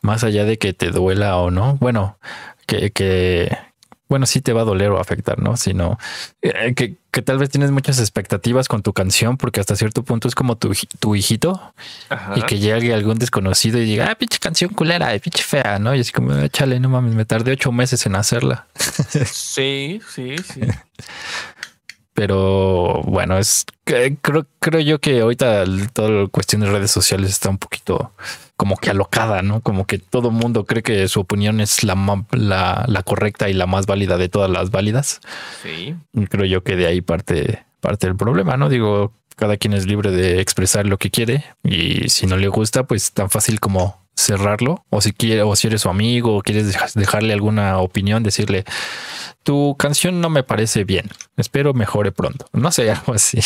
Más allá de que te duela o no. Bueno, que, que, bueno, sí te va a doler o afectar, ¿no? Sino eh, que, que, tal vez tienes muchas expectativas con tu canción, porque hasta cierto punto es como tu, tu hijito y que llegue algún desconocido y diga, ah, pinche canción culera, pinche fea, ¿no? Y así como, échale, ah, no mames, me tardé ocho meses en hacerla.
sí, sí, sí.
Pero bueno, es creo, creo yo que ahorita toda la cuestión de redes sociales está un poquito como que alocada, ¿no? Como que todo el mundo cree que su opinión es la, la, la, correcta y la más válida de todas las válidas.
Sí.
creo yo que de ahí parte, parte del problema, ¿no? Digo, cada quien es libre de expresar lo que quiere y si no le gusta, pues tan fácil como cerrarlo. O si quiere, o si eres su amigo, o quieres dejarle alguna opinión, decirle tu canción no me parece bien. Espero mejore pronto. No sé, algo así.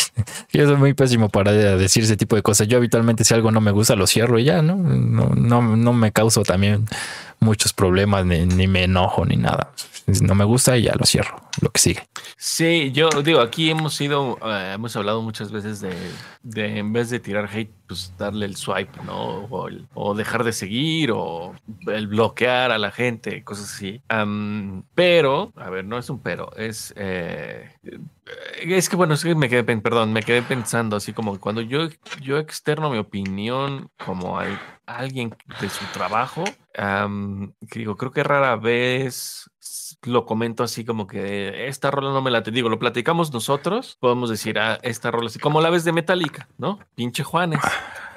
Yo soy muy pésimo para decir ese tipo de cosas. Yo habitualmente si algo no me gusta lo cierro y ya, ¿no? No, no, me causo también muchos problemas, ni, ni me enojo, ni nada. No me gusta y ya lo cierro, lo que sigue.
Sí, yo digo, aquí hemos sido, eh, hemos hablado muchas veces de, de, en vez de tirar hate, pues darle el swipe, ¿no? O, dejar de seguir o el bloquear a la gente, cosas así. Pero, a ver, no es un pero, es... Eh, es que bueno, es que me quedé, perdón, me quedé pensando así como cuando yo, yo externo mi opinión como hay alguien de su trabajo, que digo, creo que rara vez lo comento así como que esta rola no me la te digo, lo platicamos nosotros, podemos decir, ah, esta rola así, como la ves de Metallica, ¿no? Pinche Juanes.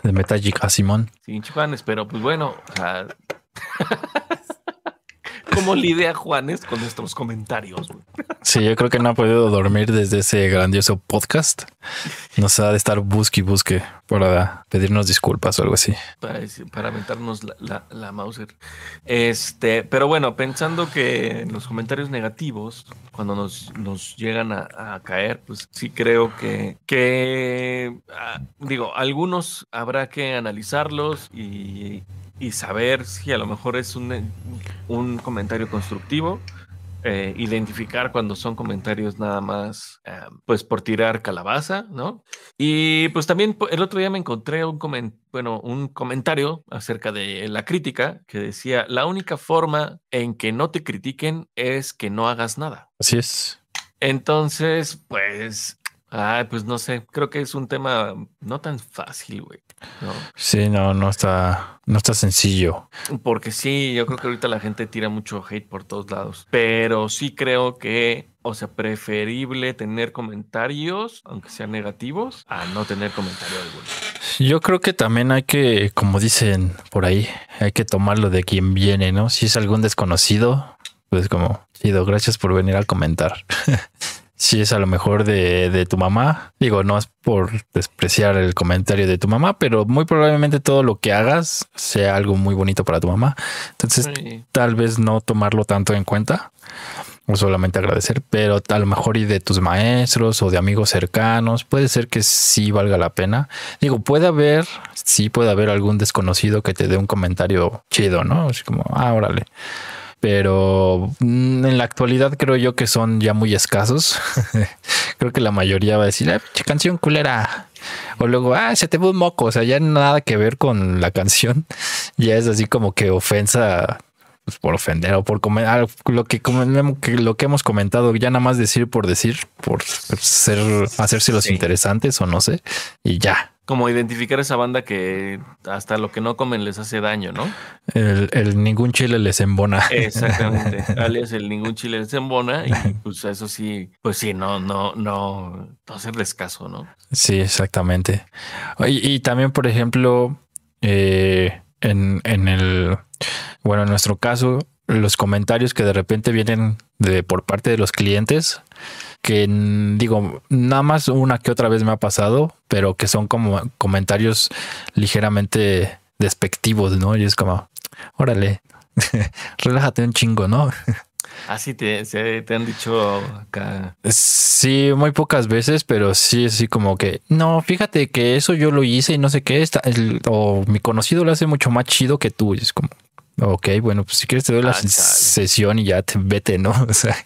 De Metallica, Simón.
Pinche Juanes, pero pues bueno, o sea... ¿Cómo lidia Juanes con nuestros comentarios?
Sí, yo creo que no ha podido dormir desde ese grandioso podcast. Nos ha de estar busque y busque para pedirnos disculpas o algo así.
Para, para aventarnos la, la, la, Mauser. Este, pero bueno, pensando que los comentarios negativos, cuando nos, nos llegan a, a, caer, pues sí creo que, que ah, digo, algunos habrá que analizarlos y y saber si a lo mejor es un, un comentario constructivo. Eh, identificar cuando son comentarios nada más, eh, pues por tirar calabaza, ¿no? Y pues también el otro día me encontré un, coment bueno, un comentario acerca de la crítica que decía, la única forma en que no te critiquen es que no hagas nada.
Así es.
Entonces, pues Ay, pues no sé, creo que es un tema no tan fácil, güey. ¿no?
Sí, no, no está, no está sencillo.
Porque sí, yo creo que ahorita la gente tira mucho hate por todos lados, pero sí creo que, o sea, preferible tener comentarios, aunque sean negativos, a no tener comentario alguno.
Yo creo que también hay que, como dicen por ahí, hay que tomarlo de quien viene, ¿no? Si es algún desconocido, pues como, Sido, gracias por venir a comentar. si es a lo mejor de, de, tu mamá. Digo, no es por despreciar el comentario de tu mamá, pero muy probablemente todo lo que hagas sea algo muy bonito para tu mamá. Entonces, sí. tal vez no tomarlo tanto en cuenta o solamente agradecer, pero a lo mejor y de tus maestros o de amigos cercanos, puede ser que sí valga la pena. Digo, puede haber, sí puede haber algún desconocido que te dé un comentario chido, ¿no? Así como, ah, órale pero mm, en la actualidad creo yo que son ya muy escasos. creo que la mayoría va a decir, ah, canción culera. O luego, ah, se te fue un moco. O sea, ya nada que ver con la canción. Ya es así como que ofensa pues, por ofender o por comentar lo que, lo que hemos comentado, ya nada más decir por decir, por ser, hacerse los sí. interesantes o no sé, y ya
como identificar esa banda que hasta lo que no comen les hace daño, ¿no?
El, el ningún chile les embona.
Exactamente. Alias el ningún chile les embona. Y pues eso sí, pues sí, no, no, no, no hacerles caso, ¿no?
Sí, exactamente. Y, y también, por ejemplo, eh, en, en el, bueno, en nuestro caso, los comentarios que de repente vienen de por parte de los clientes que digo, nada más una que otra vez me ha pasado, pero que son como comentarios ligeramente despectivos, ¿no? Y es como, órale, relájate un chingo, ¿no?
Así te, te, han dicho acá.
Sí, muy pocas veces, pero sí, así como que no, fíjate que eso yo lo hice y no sé qué está, el, o mi conocido lo hace mucho más chido que tú. Y es como, ok, bueno, pues si quieres te doy ah, la chale. sesión y ya te vete, ¿no? O sea,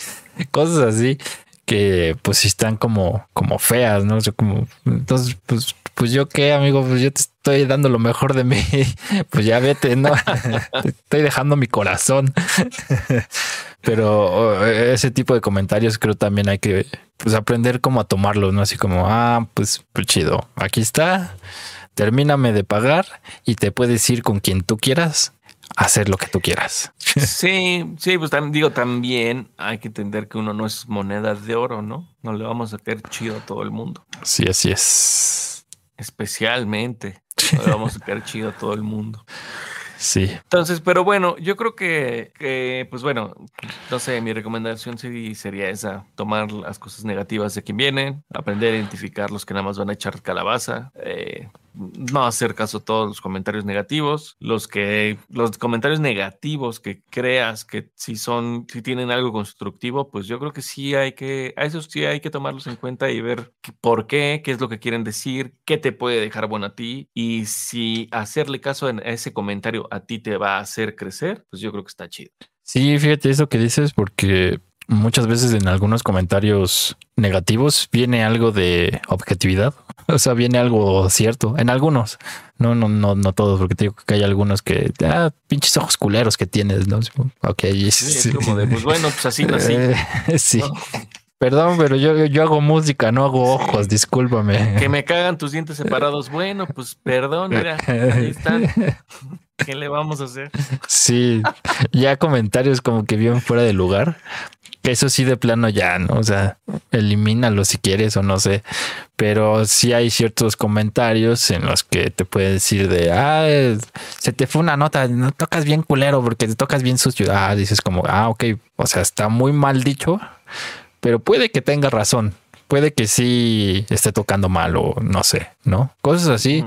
cosas así que pues sí están como, como feas, ¿no? O sea, como, entonces, pues, pues yo qué, amigo, pues yo te estoy dando lo mejor de mí, pues ya vete, ¿no? te estoy dejando mi corazón. Pero ese tipo de comentarios creo también hay que pues, aprender cómo a tomarlos, ¿no? Así como, ah, pues, pues chido, aquí está, termíname de pagar y te puedes ir con quien tú quieras hacer lo que tú quieras.
Sí, sí, pues también digo, también hay que entender que uno no es moneda de oro, ¿no? No le vamos a caer chido a todo el mundo.
Sí, así es.
Especialmente, no le vamos a caer chido a todo el mundo.
Sí.
Entonces, pero bueno, yo creo que, que, pues bueno, no sé, mi recomendación sería esa, tomar las cosas negativas de quien vienen, aprender a identificar los que nada más van a echar calabaza, eh, no hacer caso a todos los comentarios negativos, los que los comentarios negativos que creas que si son si tienen algo constructivo, pues yo creo que sí hay que a esos sí hay que tomarlos en cuenta y ver por qué, qué es lo que quieren decir, qué te puede dejar bueno a ti y si hacerle caso a ese comentario a ti te va a hacer crecer, pues yo creo que está chido.
Sí, fíjate eso que dices porque muchas veces en algunos comentarios negativos viene algo de objetividad. O sea, viene algo cierto en algunos. No, no, no, no todos, porque te digo que hay algunos que, ah, pinches ojos culeros que tienes, ¿no? Ok.
Sí, es como de, pues bueno, pues así nací.
sí. Perdón, pero yo, yo hago música, no hago ojos, discúlpame.
Que me cagan tus dientes separados. Bueno, pues perdón, mira, ahí están. ¿Qué le vamos a hacer?
Sí, ya comentarios como que bien fuera de lugar. Eso sí, de plano ya, ¿no? O sea, elimínalo si quieres o no sé. Pero sí hay ciertos comentarios en los que te puede decir de, ah, se te fue una nota, no tocas bien culero porque te tocas bien sucio. Ah, dices como, ah, ok, o sea, está muy mal dicho pero puede que tenga razón. Puede que sí esté tocando mal o no sé, ¿no? Cosas así.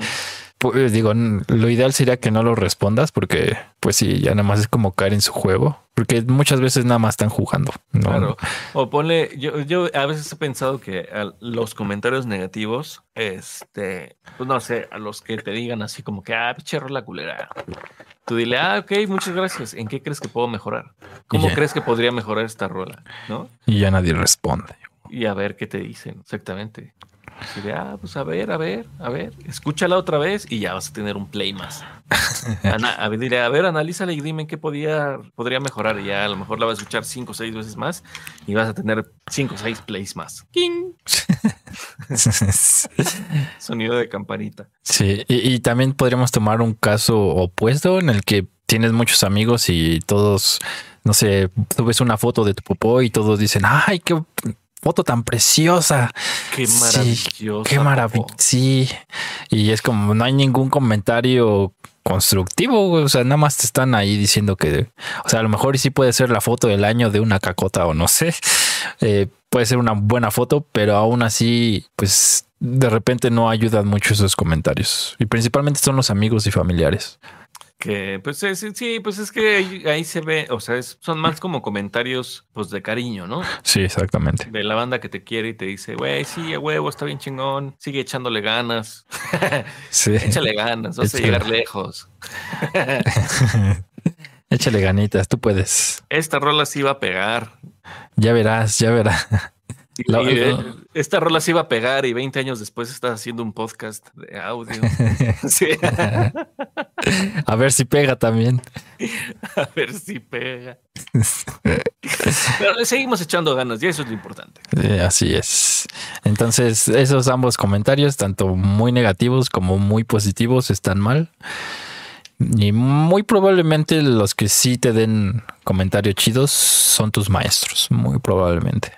Pues, digo, lo ideal sería que no lo respondas porque, pues sí, ya nada más es como caer en su juego, porque muchas veces nada más están jugando. Claro.
O ponle, yo, yo a veces he pensado que los comentarios negativos, este, pues no sé, a los que te digan así como que, ah, pinche la culera. Tú dile, ah, ok, muchas gracias. ¿En qué crees que puedo mejorar? ¿Cómo crees que podría mejorar esta rola? ¿No?
Y ya nadie responde.
Y a ver qué te dicen, exactamente. Así de, ah, pues a ver, a ver, a ver, escúchala otra vez y ya vas a tener un play más. a, ver, diré, a ver, analízala y dime qué podía, podría mejorar. Y ya a lo mejor la vas a escuchar cinco o seis veces más y vas a tener cinco o seis plays más. ¡King! Sonido de campanita.
Sí, y, también podríamos tomar un caso opuesto en el que tienes muchos amigos y todos, no sé, tú ves una foto de tu popó y todos dicen, ay, qué foto tan preciosa.
Qué maravillosa.
qué maravilla. Sí. Y es como no hay ningún comentario constructivo, o sea, nada más te están ahí diciendo que, o sea, a lo mejor sí puede ser la foto del año de una cacota o no sé, eh, puede ser una buena foto, pero aún así, pues de repente no ayudan mucho esos comentarios y principalmente son los amigos y familiares.
Que pues sí, pues es que ahí, se ve, o sea, son más como comentarios pues de cariño, ¿no?
Sí, exactamente.
De la banda que te quiere y te dice, güey, sí, a huevo, está bien chingón, sigue echándole ganas. Sí. Échale ganas, vas a llegar lejos.
Échale ganitas, tú puedes.
Esta rola sí va a pegar.
Ya verás, ya verás.
Eh, esta rola se iba a pegar y 20 años después estás haciendo un podcast de audio.
a ver si pega también.
A ver si pega. Pero le seguimos echando ganas y eso es lo importante.
así es. Entonces, esos ambos comentarios, tanto muy negativos como muy positivos, están mal. Y muy probablemente los que sí te den comentarios chidos son tus maestros, muy probablemente.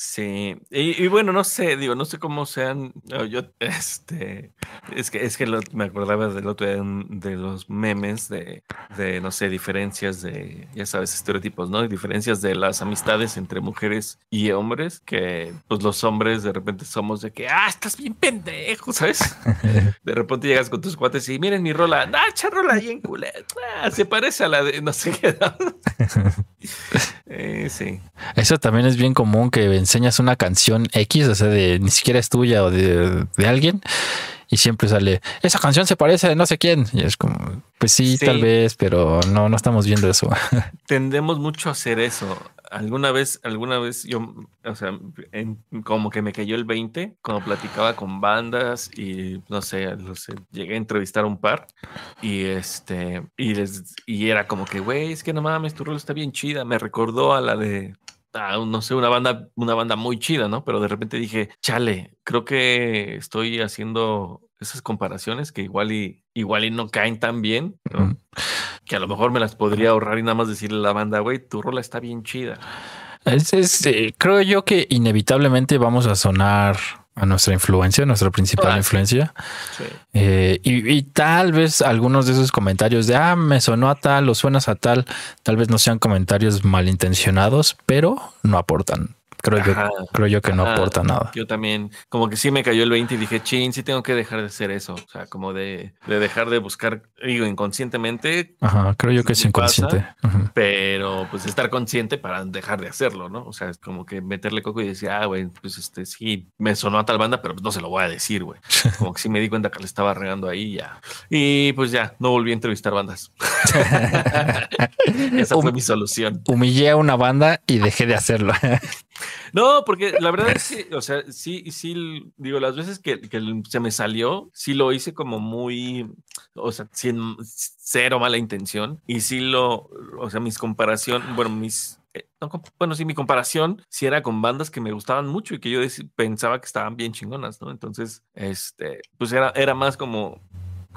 Sí, y, bueno, no sé, digo, no sé cómo sean, yo, este, es que, es que me acordaba del otro de los memes de, de, no sé, diferencias de, ya sabes, estereotipos, ¿no? Diferencias de las amistades entre mujeres y hombres, que pues los hombres de repente somos de que, ah, estás bien pendejo, ¿sabes? De repente llegas con tus cuates y miren mi rola, ah, rola bien ah, se parece a la de no sé qué. eh, sí.
Eso también es bien común que enseña una canción X, o sea, de ni siquiera es tuya o de, alguien, y siempre sale, esa canción se parece a no sé quién. Y es como, pues sí, tal vez, pero no, no estamos viendo eso.
Tendemos mucho a hacer eso. Alguna vez, alguna vez yo, o sea, como que me cayó el 20 cuando platicaba con bandas y no sé, llegué a entrevistar a un par y este, y les, y era como que, güey, es que no mames, tu rol está bien chida. Me recordó a la de no sé, una banda, una banda muy chida, ¿no? Pero de repente dije, chale, creo que estoy haciendo esas comparaciones que igual y igual y no caen tan bien, que a lo mejor me las podría ahorrar y nada más decirle a la banda, güey, tu rola está bien chida.
Es, eh, creo yo que inevitablemente vamos a sonar a nuestra influencia, nuestra principal influencia. Eh, y, tal vez algunos de esos comentarios de, ah, me sonó a tal o suenas a tal, tal vez no sean comentarios malintencionados, pero no aportan creo yo, creo yo que no aporta nada.
Yo también, como que sí me cayó el 20 y dije, chin, sí tengo que dejar de hacer eso. O sea, como de, dejar de buscar, digo, inconscientemente.
Ajá, creo yo que es inconsciente.
Pero pues estar consciente para dejar de hacerlo, ¿no? O sea, es como que meterle coco y decir, ah, güey, pues este sí, me sonó a tal banda, pero pues, no se lo voy a decir, güey. Como que sí me di cuenta que le estaba regando ahí ya. Y pues ya, no volví a entrevistar bandas. Esa fue mi solución.
Humillé a una banda y dejé de hacerlo.
No, porque la verdad es que, o sea, sí, sí, digo, las veces que, se me salió, sí lo hice como muy, o sea, sin cero mala intención. Y sí lo, o sea, mis comparación, bueno, mis, eh, bueno, sí, mi comparación sí era con bandas que me gustaban mucho y que yo pensaba que estaban bien chingonas, ¿no? Entonces, este, pues era, era más como,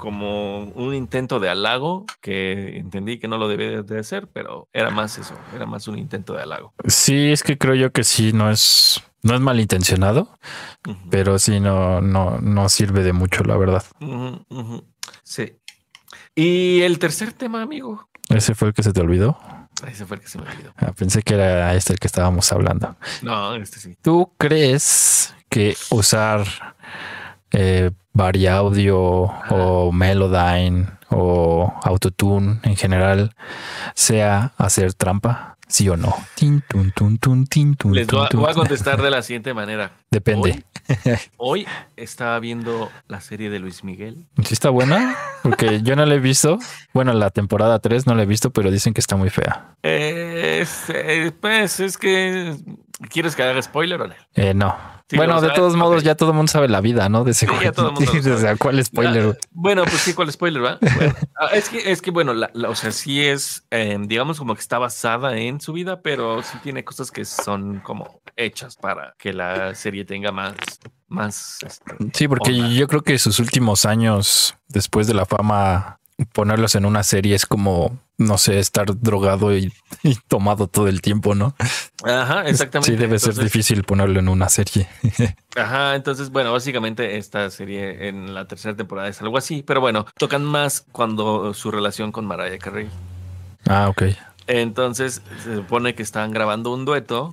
como un intento de halago que entendí que no lo debía de hacer, pero era más eso, era más un intento de halago.
Sí, es que creo yo que sí, no es, no es malintencionado, pero sí no, no, no sirve de mucho, la verdad.
Sí. Y el tercer tema, amigo.
¿Ese fue el que se te olvidó?
Ese fue el que se me olvidó.
Ah, pensé que era este el que estábamos hablando.
No, este sí.
¿Tú crees que usar eh, Varia Audio o Melodyne o Autotune en general sea hacer trampa? ¿Sí o no?
Les voy a contestar de la siguiente manera.
Depende.
Hoy, estaba viendo la serie de Luis Miguel.
¿Sí está buena? Porque yo no la he visto. Bueno, la temporada 3 no la he visto, pero dicen que está muy fea.
Eh, pues es que... ¿Quieres que haga spoiler o no?
Eh, no bueno, de todos modos, ya todo el mundo sabe la vida, ¿no? De ese sí, ya todo el mundo ¿Cuál spoiler?
bueno, pues sí, ¿cuál spoiler, va? Ah, es que, es que bueno, la, o sea, sí es, em, digamos, como que está basada en su vida, pero sí tiene cosas que son como hechas para que la serie tenga más, más.
Este, sí, porque yo creo que sus últimos años, después de la fama, ponerlos en una serie es como no sé, estar drogado y, tomado todo el tiempo, ¿no?
Ajá, exactamente.
Sí, debe ser difícil ponerlo en una serie.
Ajá, entonces, bueno, básicamente esta serie en la tercera temporada es algo así, pero bueno, tocan más cuando su relación con Mariah Carey.
Ah, ok.
Entonces, se supone que están grabando un dueto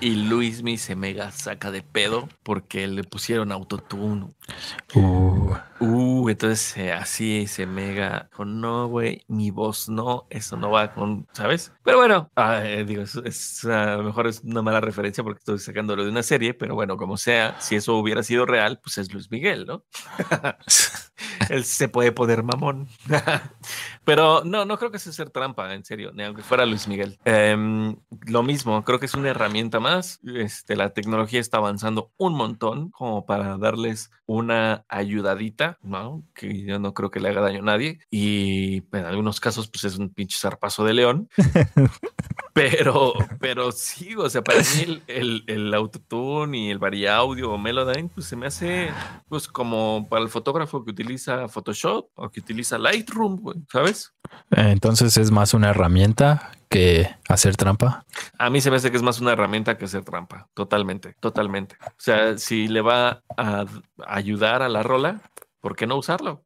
y Luismi se mega saca de pedo porque le pusieron autotune. Uh. Uh, entonces eh, así se mega con no, güey, mi voz no, eso no va con, ¿sabes? Pero bueno, eh, digo, es, a lo mejor es una mala referencia porque estoy sacándolo de una serie, pero bueno, como sea, si eso hubiera sido real, pues es Luis Miguel, ¿no? Él se puede poner mamón. pero no, no creo que sea ser trampa, en serio, ni aunque fuera Luis Miguel. Em, lo mismo, creo que es una herramienta más. Este, la tecnología está avanzando un montón como para darles una ayudadita ¿no? Que yo no creo que le haga daño a nadie. Y en algunos casos, pues es un pinche zarpazo de león. pero, pero sí, o sea, para mí el, el, autotune y el varia audio o Melodyne, pues se me hace, pues como para el fotógrafo que utiliza Photoshop o que utiliza Lightroom, ¿sabes?
Entonces es más una herramienta que hacer trampa?
A mí se me hace que es más una herramienta que hacer trampa. Totalmente, totalmente. O sea, si le va a ayudar a la rola, ¿por qué no usarlo?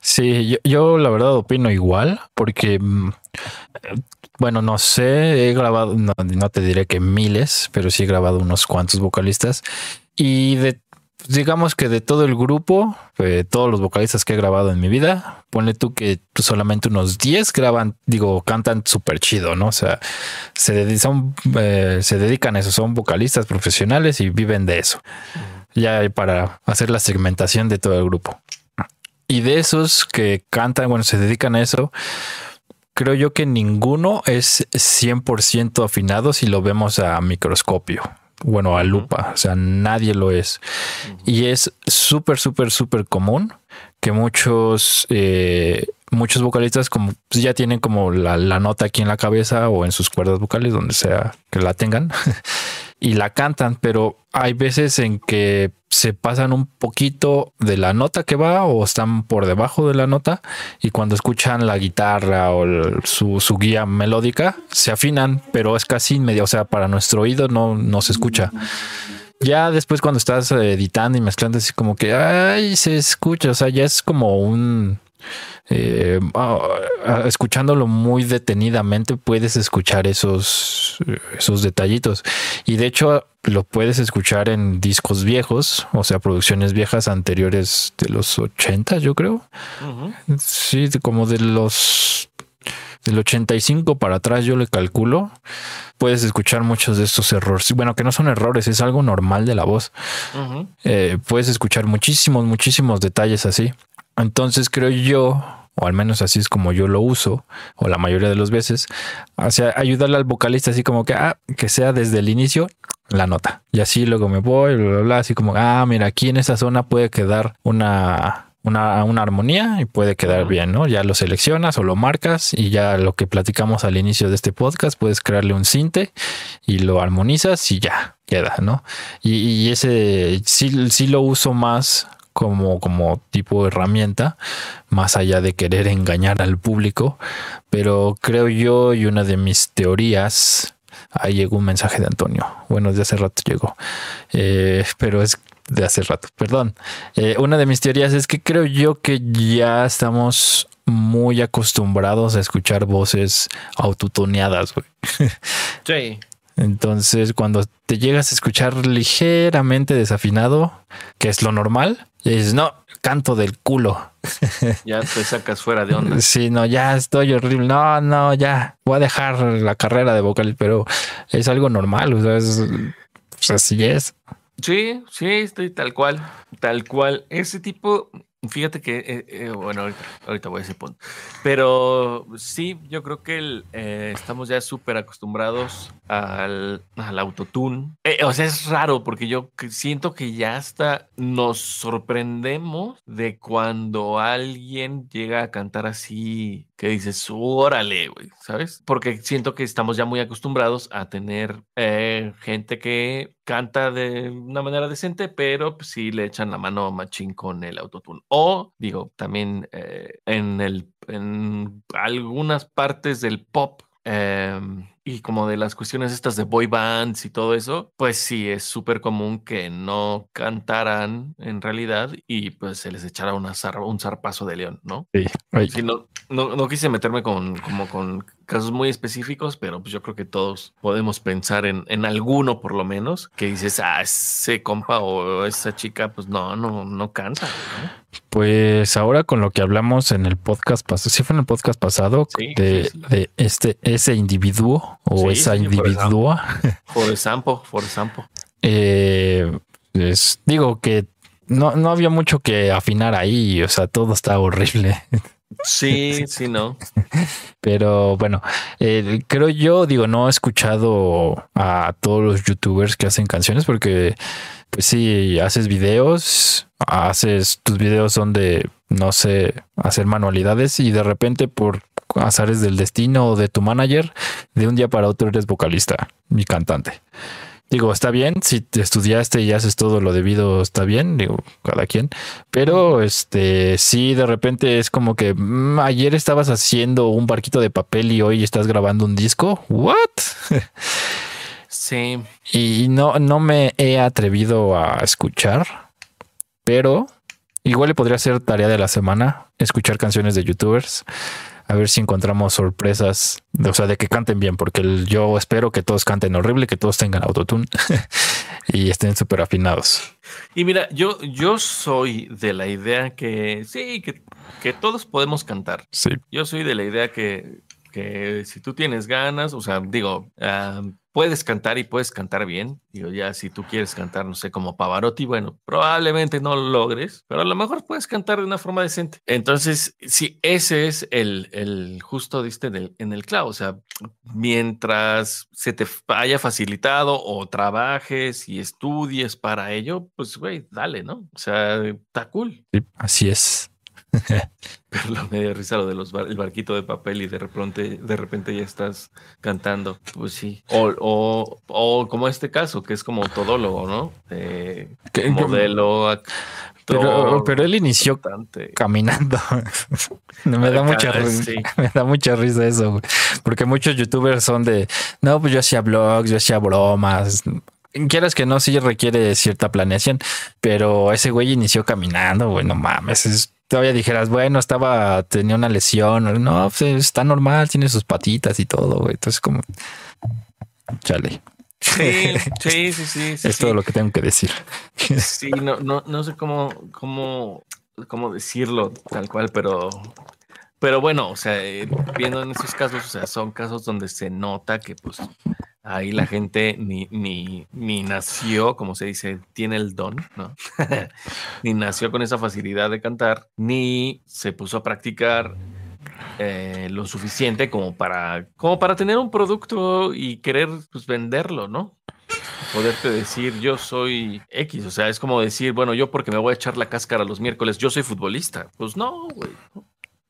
Sí, yo, la verdad opino igual, porque, mm, bueno, no sé, he grabado, no, te diré que miles, pero sí he grabado unos cuantos vocalistas y de, digamos que de todo el grupo, todos los vocalistas que he grabado en mi vida, ponle tú que solamente unos 10 graban, digo, cantan súper chido, ¿no? O sea, se, dedican, eh, se dedican a eso, son vocalistas profesionales y viven de eso ya para hacer la segmentación de todo el grupo. Y de esos que cantan, bueno, se dedican a eso, creo yo que ninguno es 100% afinado si lo vemos a microscopio. Bueno, a lupa, o sea, nadie lo es. Y es súper, súper, súper común que muchos, eh, muchos vocalistas como pues, ya tienen como la, la, nota aquí en la cabeza o en sus cuerdas vocales, donde sea que la tengan. y la cantan, pero hay veces en que se pasan un poquito de la nota que va o están por debajo de la nota y cuando escuchan la guitarra o su, guía melódica se afinan, pero es casi inmediato, o sea, para nuestro oído no, no se escucha. Ya después cuando estás editando y mezclando así como que, ay, se escucha, o sea, ya es como un eh, ah, escuchándolo muy detenidamente puedes escuchar esos, esos detallitos. Y de hecho lo puedes escuchar en discos viejos, o sea, producciones viejas anteriores de los 80, yo creo. Sí, como de los del 85 para atrás yo le calculo, puedes escuchar muchos de estos errores. Bueno, que no son errores, es algo normal de la voz. Eh, puedes escuchar muchísimos, muchísimos detalles así. Entonces creo yo, o al menos así es como yo lo uso, o la mayoría de las veces, hacia ayudarle al vocalista así como que, ah, que sea desde el inicio la nota. Y así luego me voy, bla, bla, bla, así como, ah, mira, aquí en esta zona puede quedar una una, una, armonía y puede quedar bien, ¿no? Ya lo seleccionas o lo marcas y ya lo que platicamos al inicio de este podcast, puedes crearle un cinte y lo armonizas y ya queda, ¿no? Y, ese sí, sí lo uso más como, como tipo herramienta, más allá de querer engañar al público, pero creo yo y una de mis teorías Ahí llegó un mensaje de Antonio. Bueno, de hace rato llegó. Eh, pero es de hace rato, perdón. Eh, una de mis teorías es que creo yo que ya estamos muy acostumbrados a escuchar voces autotoneadas,
Sí.
Entonces, cuando te llegas a escuchar ligeramente desafinado, que es lo normal, dices, no, canto del culo.
Ya te sacas fuera de onda.
Sí, no, ya estoy horrible. No, no, ya voy a dejar la carrera de vocal, pero es algo normal. O sea, es, pues así es.
Sí, sí, estoy tal cual, tal cual. Ese tipo, fíjate que, eh, eh, bueno, ahorita, voy a ese punto. Pero sí, yo creo que eh, estamos ya súper acostumbrados al, al autotune. o sea, es raro porque yo siento que ya hasta nos sorprendemos de cuando alguien llega a cantar así que dices, órale, güey, ¿sabes? Porque siento que estamos ya muy acostumbrados a tener eh, gente que canta de una manera decente, pero pues, sí le echan la mano machín con el autotune. O, digo, también eh, en, el, en algunas partes del pop. Em, y como de las cuestiones estas de boy bands y todo eso, pues sí, es súper común que no cantaran en realidad y pues se les echara una un zarpazo de león, ¿no?
Sí.
no, no, quise meterme con, como con casos muy específicos, pero pues yo creo que todos podemos pensar en, en alguno por lo menos que dices, ah, ese compa o esa chica, pues no, no, no canta.
Pues ahora con lo que hablamos en el podcast pasado, sí fue en el podcast pasado de, de, este, ese individuo o esa individua.
Por example, por example.
Eh, digo que no, no había mucho que afinar ahí, o sea, todo está horrible.
Sí, sí, no.
Pero bueno, eh, creo yo, digo, no he escuchado a todos los youtubers que hacen canciones porque, pues sí, haces videos, haces tus videos son de, no sé, hacer manualidades y de repente por azares del destino o de tu manager, de un día para otro eres vocalista y cantante. Digo, está bien, si te estudiaste y haces todo lo debido, está bien, digo, cada quien. Pero este, sí, de repente es como que mm, ayer estabas haciendo un barquito de papel y hoy estás grabando un disco. ¿What?
Sí.
Y no, no me he atrevido a escuchar, pero igual le podría ser tarea de la semana, escuchar canciones de youtubers a ver si encontramos sorpresas, o sea, de que canten bien, porque yo espero que todos canten horrible, que todos tengan autotune y estén súper afinados.
Y mira, yo, yo soy de la idea que sí, que, que todos podemos cantar.
Sí.
Yo soy de la idea que, que si tú tienes ganas, o sea, digo, puedes cantar y puedes cantar bien. Digo, ya si tú quieres cantar, no sé, como Pavarotti, bueno, probablemente no lo logres, pero a lo mejor puedes cantar de una forma decente. Entonces, si ese es el, el justo, diste en el, en el clavo, o sea, mientras se te haya facilitado o trabajes y estudies para ello, pues, güey, dale, ¿no? O sea, está cool.
Sí, así es.
Pero me dio risa lo de los el barquito de papel y de repente, de repente ya estás cantando. Pues sí. O, o, como este caso, que es como todólogo, ¿no? modelo.
pero, pero él inició caminando. me da mucha risa. Me da mucha risa eso, porque muchos youtubers son de no, pues yo hacía blogs, yo hacía bromas quieras que no, sí requiere cierta planeación, pero ese güey inició caminando, güey, no mames, es todavía dijeras, bueno, estaba, tenía una lesión. No, pues, está normal, tiene sus patitas y todo, güey. Entonces, como, chale.
Sí, sí, sí, sí.
es todo lo que tengo que decir.
Sí, no, no, no sé cómo, cómo, cómo decirlo tal cual, pero, pero bueno, o sea, eh, viendo en esos casos, o sea, son casos donde se nota que pues ahí la gente ni, ni, ni nació, como se dice, tiene el don, ¿no? ni nació con esa facilidad de cantar, ni se puso a practicar eh, lo suficiente como para, como para tener un producto y querer pues, venderlo, ¿no? Poderte decir, yo soy X, o sea, es como decir, bueno, yo porque me voy a echar la cáscara los miércoles, yo soy futbolista. Pues no, güey.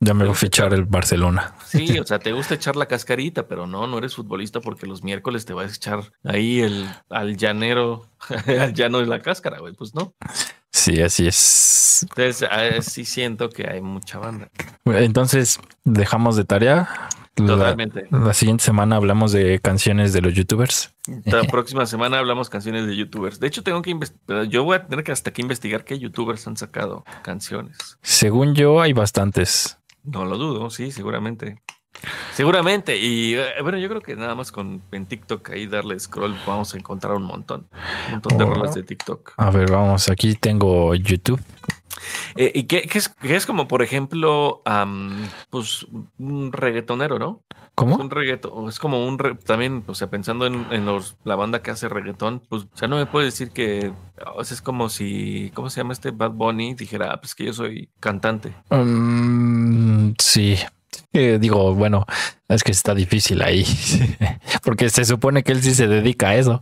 Ya me voy a fichar el Barcelona.
Sí, o sea, te gusta echar la cascarita, pero no, no eres futbolista porque los miércoles te vas a echar ahí el al llanero, al llano de la cáscara, güey. Pues no.
Sí, así es.
Entonces, ah, sí siento que hay mucha banda.
Entonces, dejamos de tarea.
Totalmente.
La, siguiente semana hablamos de canciones de los youtubers.
La próxima semana hablamos canciones de youtubers. De hecho, tengo que investigar. Yo voy a tener que hasta que investigar qué youtubers han sacado canciones.
Según yo, hay bastantes.
No lo dudo, sí, seguramente. Seguramente. Y eh, bueno, yo creo que nada más con en TikTok ahí darle scroll vamos a encontrar un montón. Un montón de rolas de TikTok.
A ver, vamos, aquí tengo YouTube.
Eh, ¿Y qué, qué es, qué es como, por ejemplo, pues un reggaetonero, ¿no? Es
¿Cómo?
un reggaeton, es como un re- también, o sea, pensando en, en los, la banda que hace reggaetón, pues, o sea, no me puede decir que, o sea, es como si, ¿cómo se llama este Bad Bunny? Dijera, ah, pues que yo soy cantante.
Mm, sí. Eh, digo, bueno, es que está difícil ahí. Porque se supone que él sí se dedica a eso.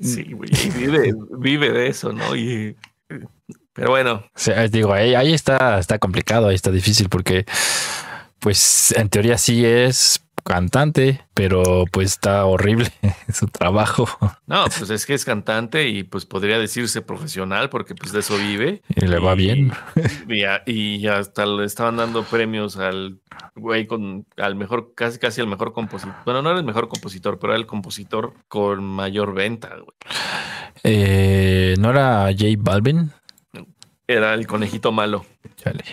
Sí, güey, y vive, vive de eso, ¿no? Y, pero bueno,
digo, ahí, ahí está, está complicado, ahí está difícil porque, pues, en teoría sí es cantante, pero pues está horrible su trabajo
no, pues es que es cantante y pues podría decirse profesional porque pues de eso vive.
y le va bien.
Y, y hasta le estaban dando premios al güey con al mejor, casi casi al mejor compositor. Bueno, no era el mejor compositor, pero era el compositor con mayor venta, güey.
Eh, ¿No era J Balvin?
Era el conejito malo.
Chale.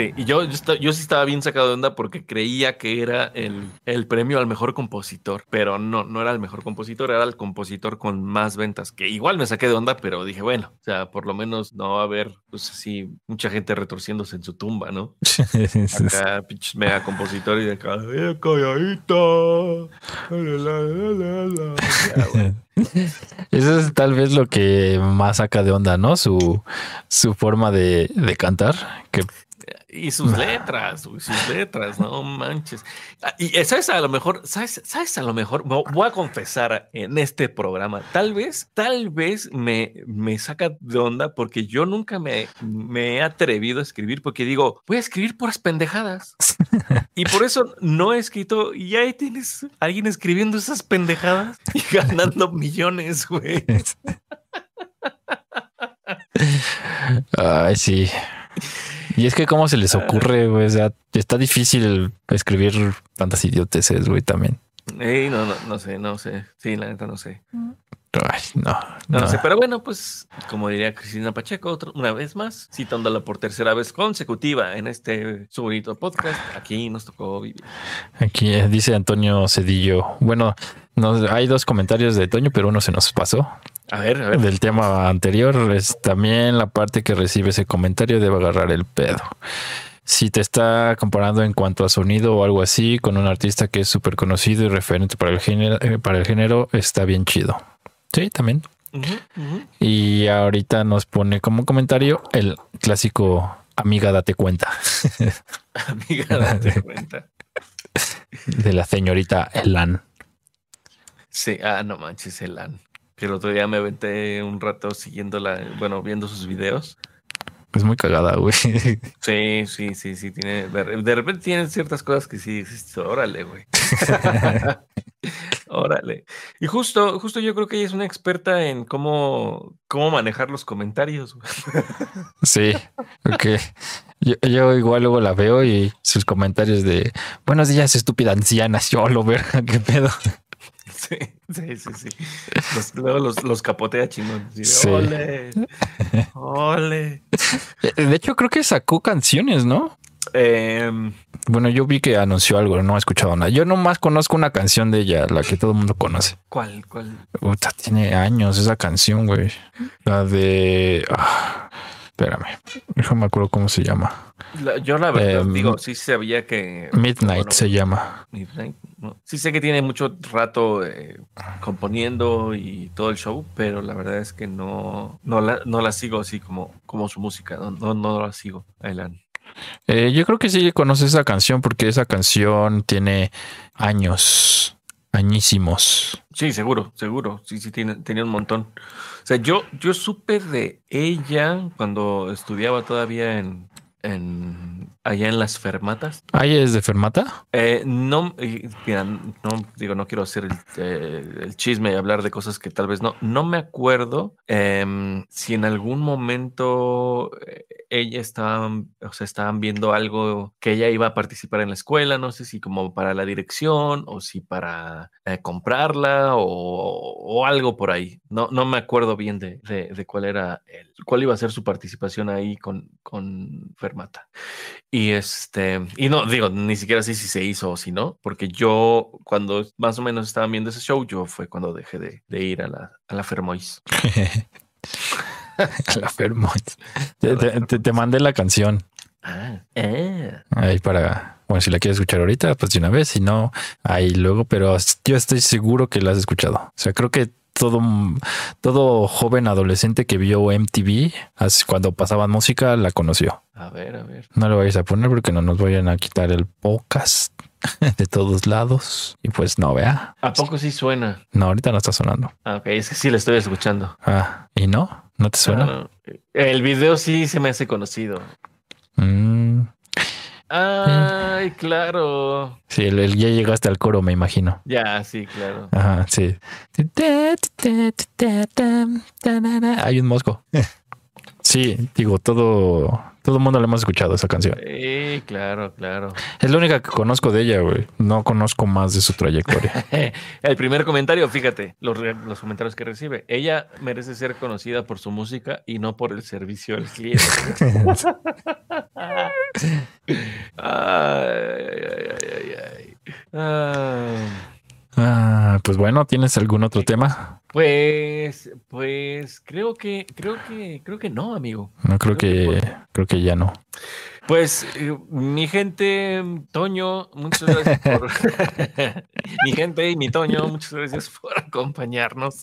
Sí, y yo, yo, yo sí estaba bien sacado de onda porque creía que era el, el premio al mejor compositor, pero no, no era el mejor compositor, era el compositor con más ventas, que igual me saqué de onda, pero dije, bueno, o sea, por lo menos no va a haber, pues así, mucha gente retorciéndose en su tumba, ¿no? Acá, pinches mega compositor y de acá, "Eh, calladito. la, la, la, la, la". Ya, güey.
Eso es tal vez lo que más saca de onda, ¿no? Su, su forma de, de cantar. Que
Y sus letras, güey, sus letras, no manches. Ah, Y eh, sabes a lo mejor, sabes, sabes a lo mejor, vo- voy a confesar en este programa, tal vez, tal vez me, me saca de onda porque yo nunca me, me he atrevido a escribir porque digo, voy a escribir puras pendejadas. Y por eso no he escrito y ahí tienes a alguien escribiendo esas pendejadas y ganando millones, güey.
Ay, sí. Y es que cómo se les ocurre, güey. O sea, está difícil escribir tantas idioteces, güey, también.
Ey, no, no, no sé, no sé. Sí, la neta no sé.
Ay, no.
No,
no.
sé, pero bueno, pues como diría Cristina Pacheco, otra- una vez más, citándola por tercera vez consecutiva en este su bonito podcast, aquí nos tocó vivir.
Aquí eh, dice Antonio Cedillo. Bueno, hay dos comentarios de Toño, pero uno se nos pasó.
A ver, a ver.
Del tema anterior es también la parte que recibe ese comentario debe agarrar el pedo. Si te está comparando en cuanto a sonido o algo así con un artista que es súper conocido y referente para el género, eh, para el género, está bien chido. Sí, también. Y ahorita nos pone como comentario el clásico amiga date cuenta
Amiga, date cuenta.
de la señorita Elan.
Sí, ah, no manches, Elan. Que el otro día me aventé un rato siguiéndola, bueno, viendo sus videos.
Es muy cagada, güey.
Sí, sí, sí, sí, tiene, de, de repente tienen ciertas cosas que sí, dices, órale, güey. Órale. Y justo, justo yo creo que ella es una experta en cómo, cómo manejar los comentarios. güey.
Sí, porque yo, yo igual luego la veo y sus comentarios de buenos días, estúpida anciana, yo lo ver qué pedo.
Sí, sí, sí, sí. Los- luego los, los capotea chingón.
Sí.
Ole, ole.
De hecho, creo que sacó canciones, ¿no?
Em,
Bueno, yo vi que anunció algo, no he escuchado nada. Yo nomás conozco una canción de ella, la que todo el mundo conoce.
¿Cuál? ¿Cuál?
Puta, tiene años esa canción, güey. La de. ah, espérame. No me acuerdo cómo se llama.
La- yo la verdad
Em,
digo, sí sabía que...
Midnight
bueno,
se llama.
Midnight, ¿no? Sí sé que tiene mucho rato eh, componiendo y todo el show, pero la verdad es que no, no, la, no la sigo así como, como su música, no, no, no la sigo, Aylan.
Eh, yo creo que sí conoce esa canción porque esa canción tiene años, añísimos.
Sí, seguro, seguro, sí, sí, tiene, tenía un montón. O sea, yo, yo supe de ella cuando estudiaba todavía en, en allá en las fermatas.
¿Ahí es de Fermata?
Eh, no, mira, no digo, no quiero hacer el, eh, el chisme y hablar de cosas que tal vez no. No me acuerdo em, si en algún momento eh, ella estaba, o sea, estaban viendo algo que ella iba a participar en la escuela, no sé si como para la dirección o si para comprarla o, o algo por ahí. No, no me acuerdo bien de, de- de cuál era el, cuál iba a ser su participación ahí con, con Fermata. Y este, y no, digo, ni siquiera sé si se hizo o si no, porque yo, cuando más o menos estaban viendo ese show, yo fue cuando dejé de, de ir a la, a la Fermois.
la Fermont. Te, te- te- te mandé la canción
Ah, eh.
ahí para. Bueno, si la quieres escuchar ahorita, pues de una vez. Si no, ahí luego. Pero yo estoy seguro que la has escuchado. O sea, creo que todo, todo joven adolescente que vio MTV cuando pasaban música la conoció.
A ver, a ver.
No lo vayas a poner porque no nos vayan a quitar el podcast de todos lados. Y pues no, vea.
¿A poco sí suena?
No, ahorita no está sonando.
Ah, ok, es que sí la estoy escuchando.
Ah, ¿y no? ¿No te suena?
Ah, no. El video sí se me hace conocido.
Mm,
Ay, claro.
sí, el, el- ya llegaste al coro, me imagino.
Ya, sí, claro.
Ajá, sí. Hay un mosco. Sí, digo, todo, todo el mundo le hemos escuchado esa canción.
Sí, claro, claro.
Es la única que conozco de ella, güey. No conozco más de su trayectoria.
El primer comentario, fíjate, los, los comentarios que recibe. Ella merece ser conocida por su música y no por el servicio al cliente. ay, ay, ay, ay, ay. Ah,
pues bueno, ¿tienes algún otro tema?
pues, pues creo que, creo que, creo que no, amigo.
No creo que, creo que ya no.
Pues, eh, mi gente, Toño, muchas gracias por. mi gente y mi Toño, muchas gracias por acompañarnos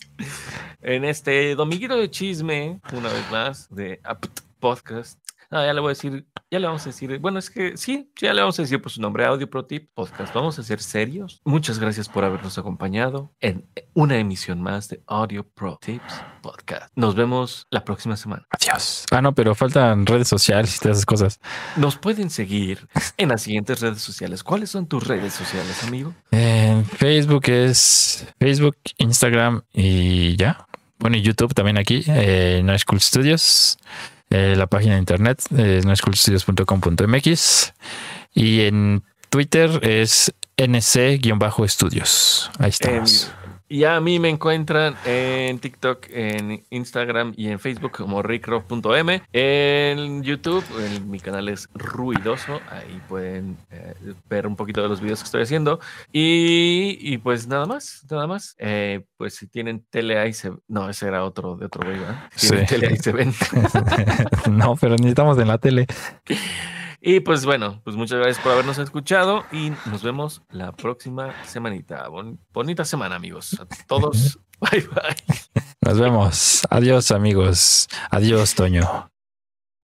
en este dominguito de chisme, una vez más, de Apt Podcast. Ah, ya le voy a decir, ya le vamos a decir, bueno, es que sí, ya le vamos a decir por su nombre, Audio Pro Tip Podcast. Vamos a ser serios. Muchas gracias por habernos acompañado en una emisión más de Audio Pro Tips Podcast. Nos vemos la próxima semana.
Adiós. Ah, no, pero faltan redes sociales y todas esas cosas.
Nos pueden seguir en las siguientes redes sociales. ¿Cuáles son tus redes sociales, amigo?
En Facebook es Facebook, Instagram y ya. Bueno, y YouTube también aquí, eh, No School Studios. Eh, la página de internet es noschoolstudios.com.mx y en Twitter es nc-estudios. Ahí estamos.
Y a mí me encuentran en TikTok, en Instagram y en Facebook como rickrock.m. En YouTube, en mi canal es Ruidoso. Ahí pueden eh, ver un poquito de los videos que estoy haciendo. Y, y pues nada más, nada más. Eh, pues si tienen tele ahí se... No, ese era otro de otro. Si tienen
Sí.
tele ahí se ven.
no, pero necesitamos en la tele.
Y pues bueno, pues muchas gracias por habernos escuchado y nos vemos la próxima semanita. Bon- bonita semana, amigos. A todos. Bye bye.
Nos vemos. Adiós, amigos. Adiós, Toño.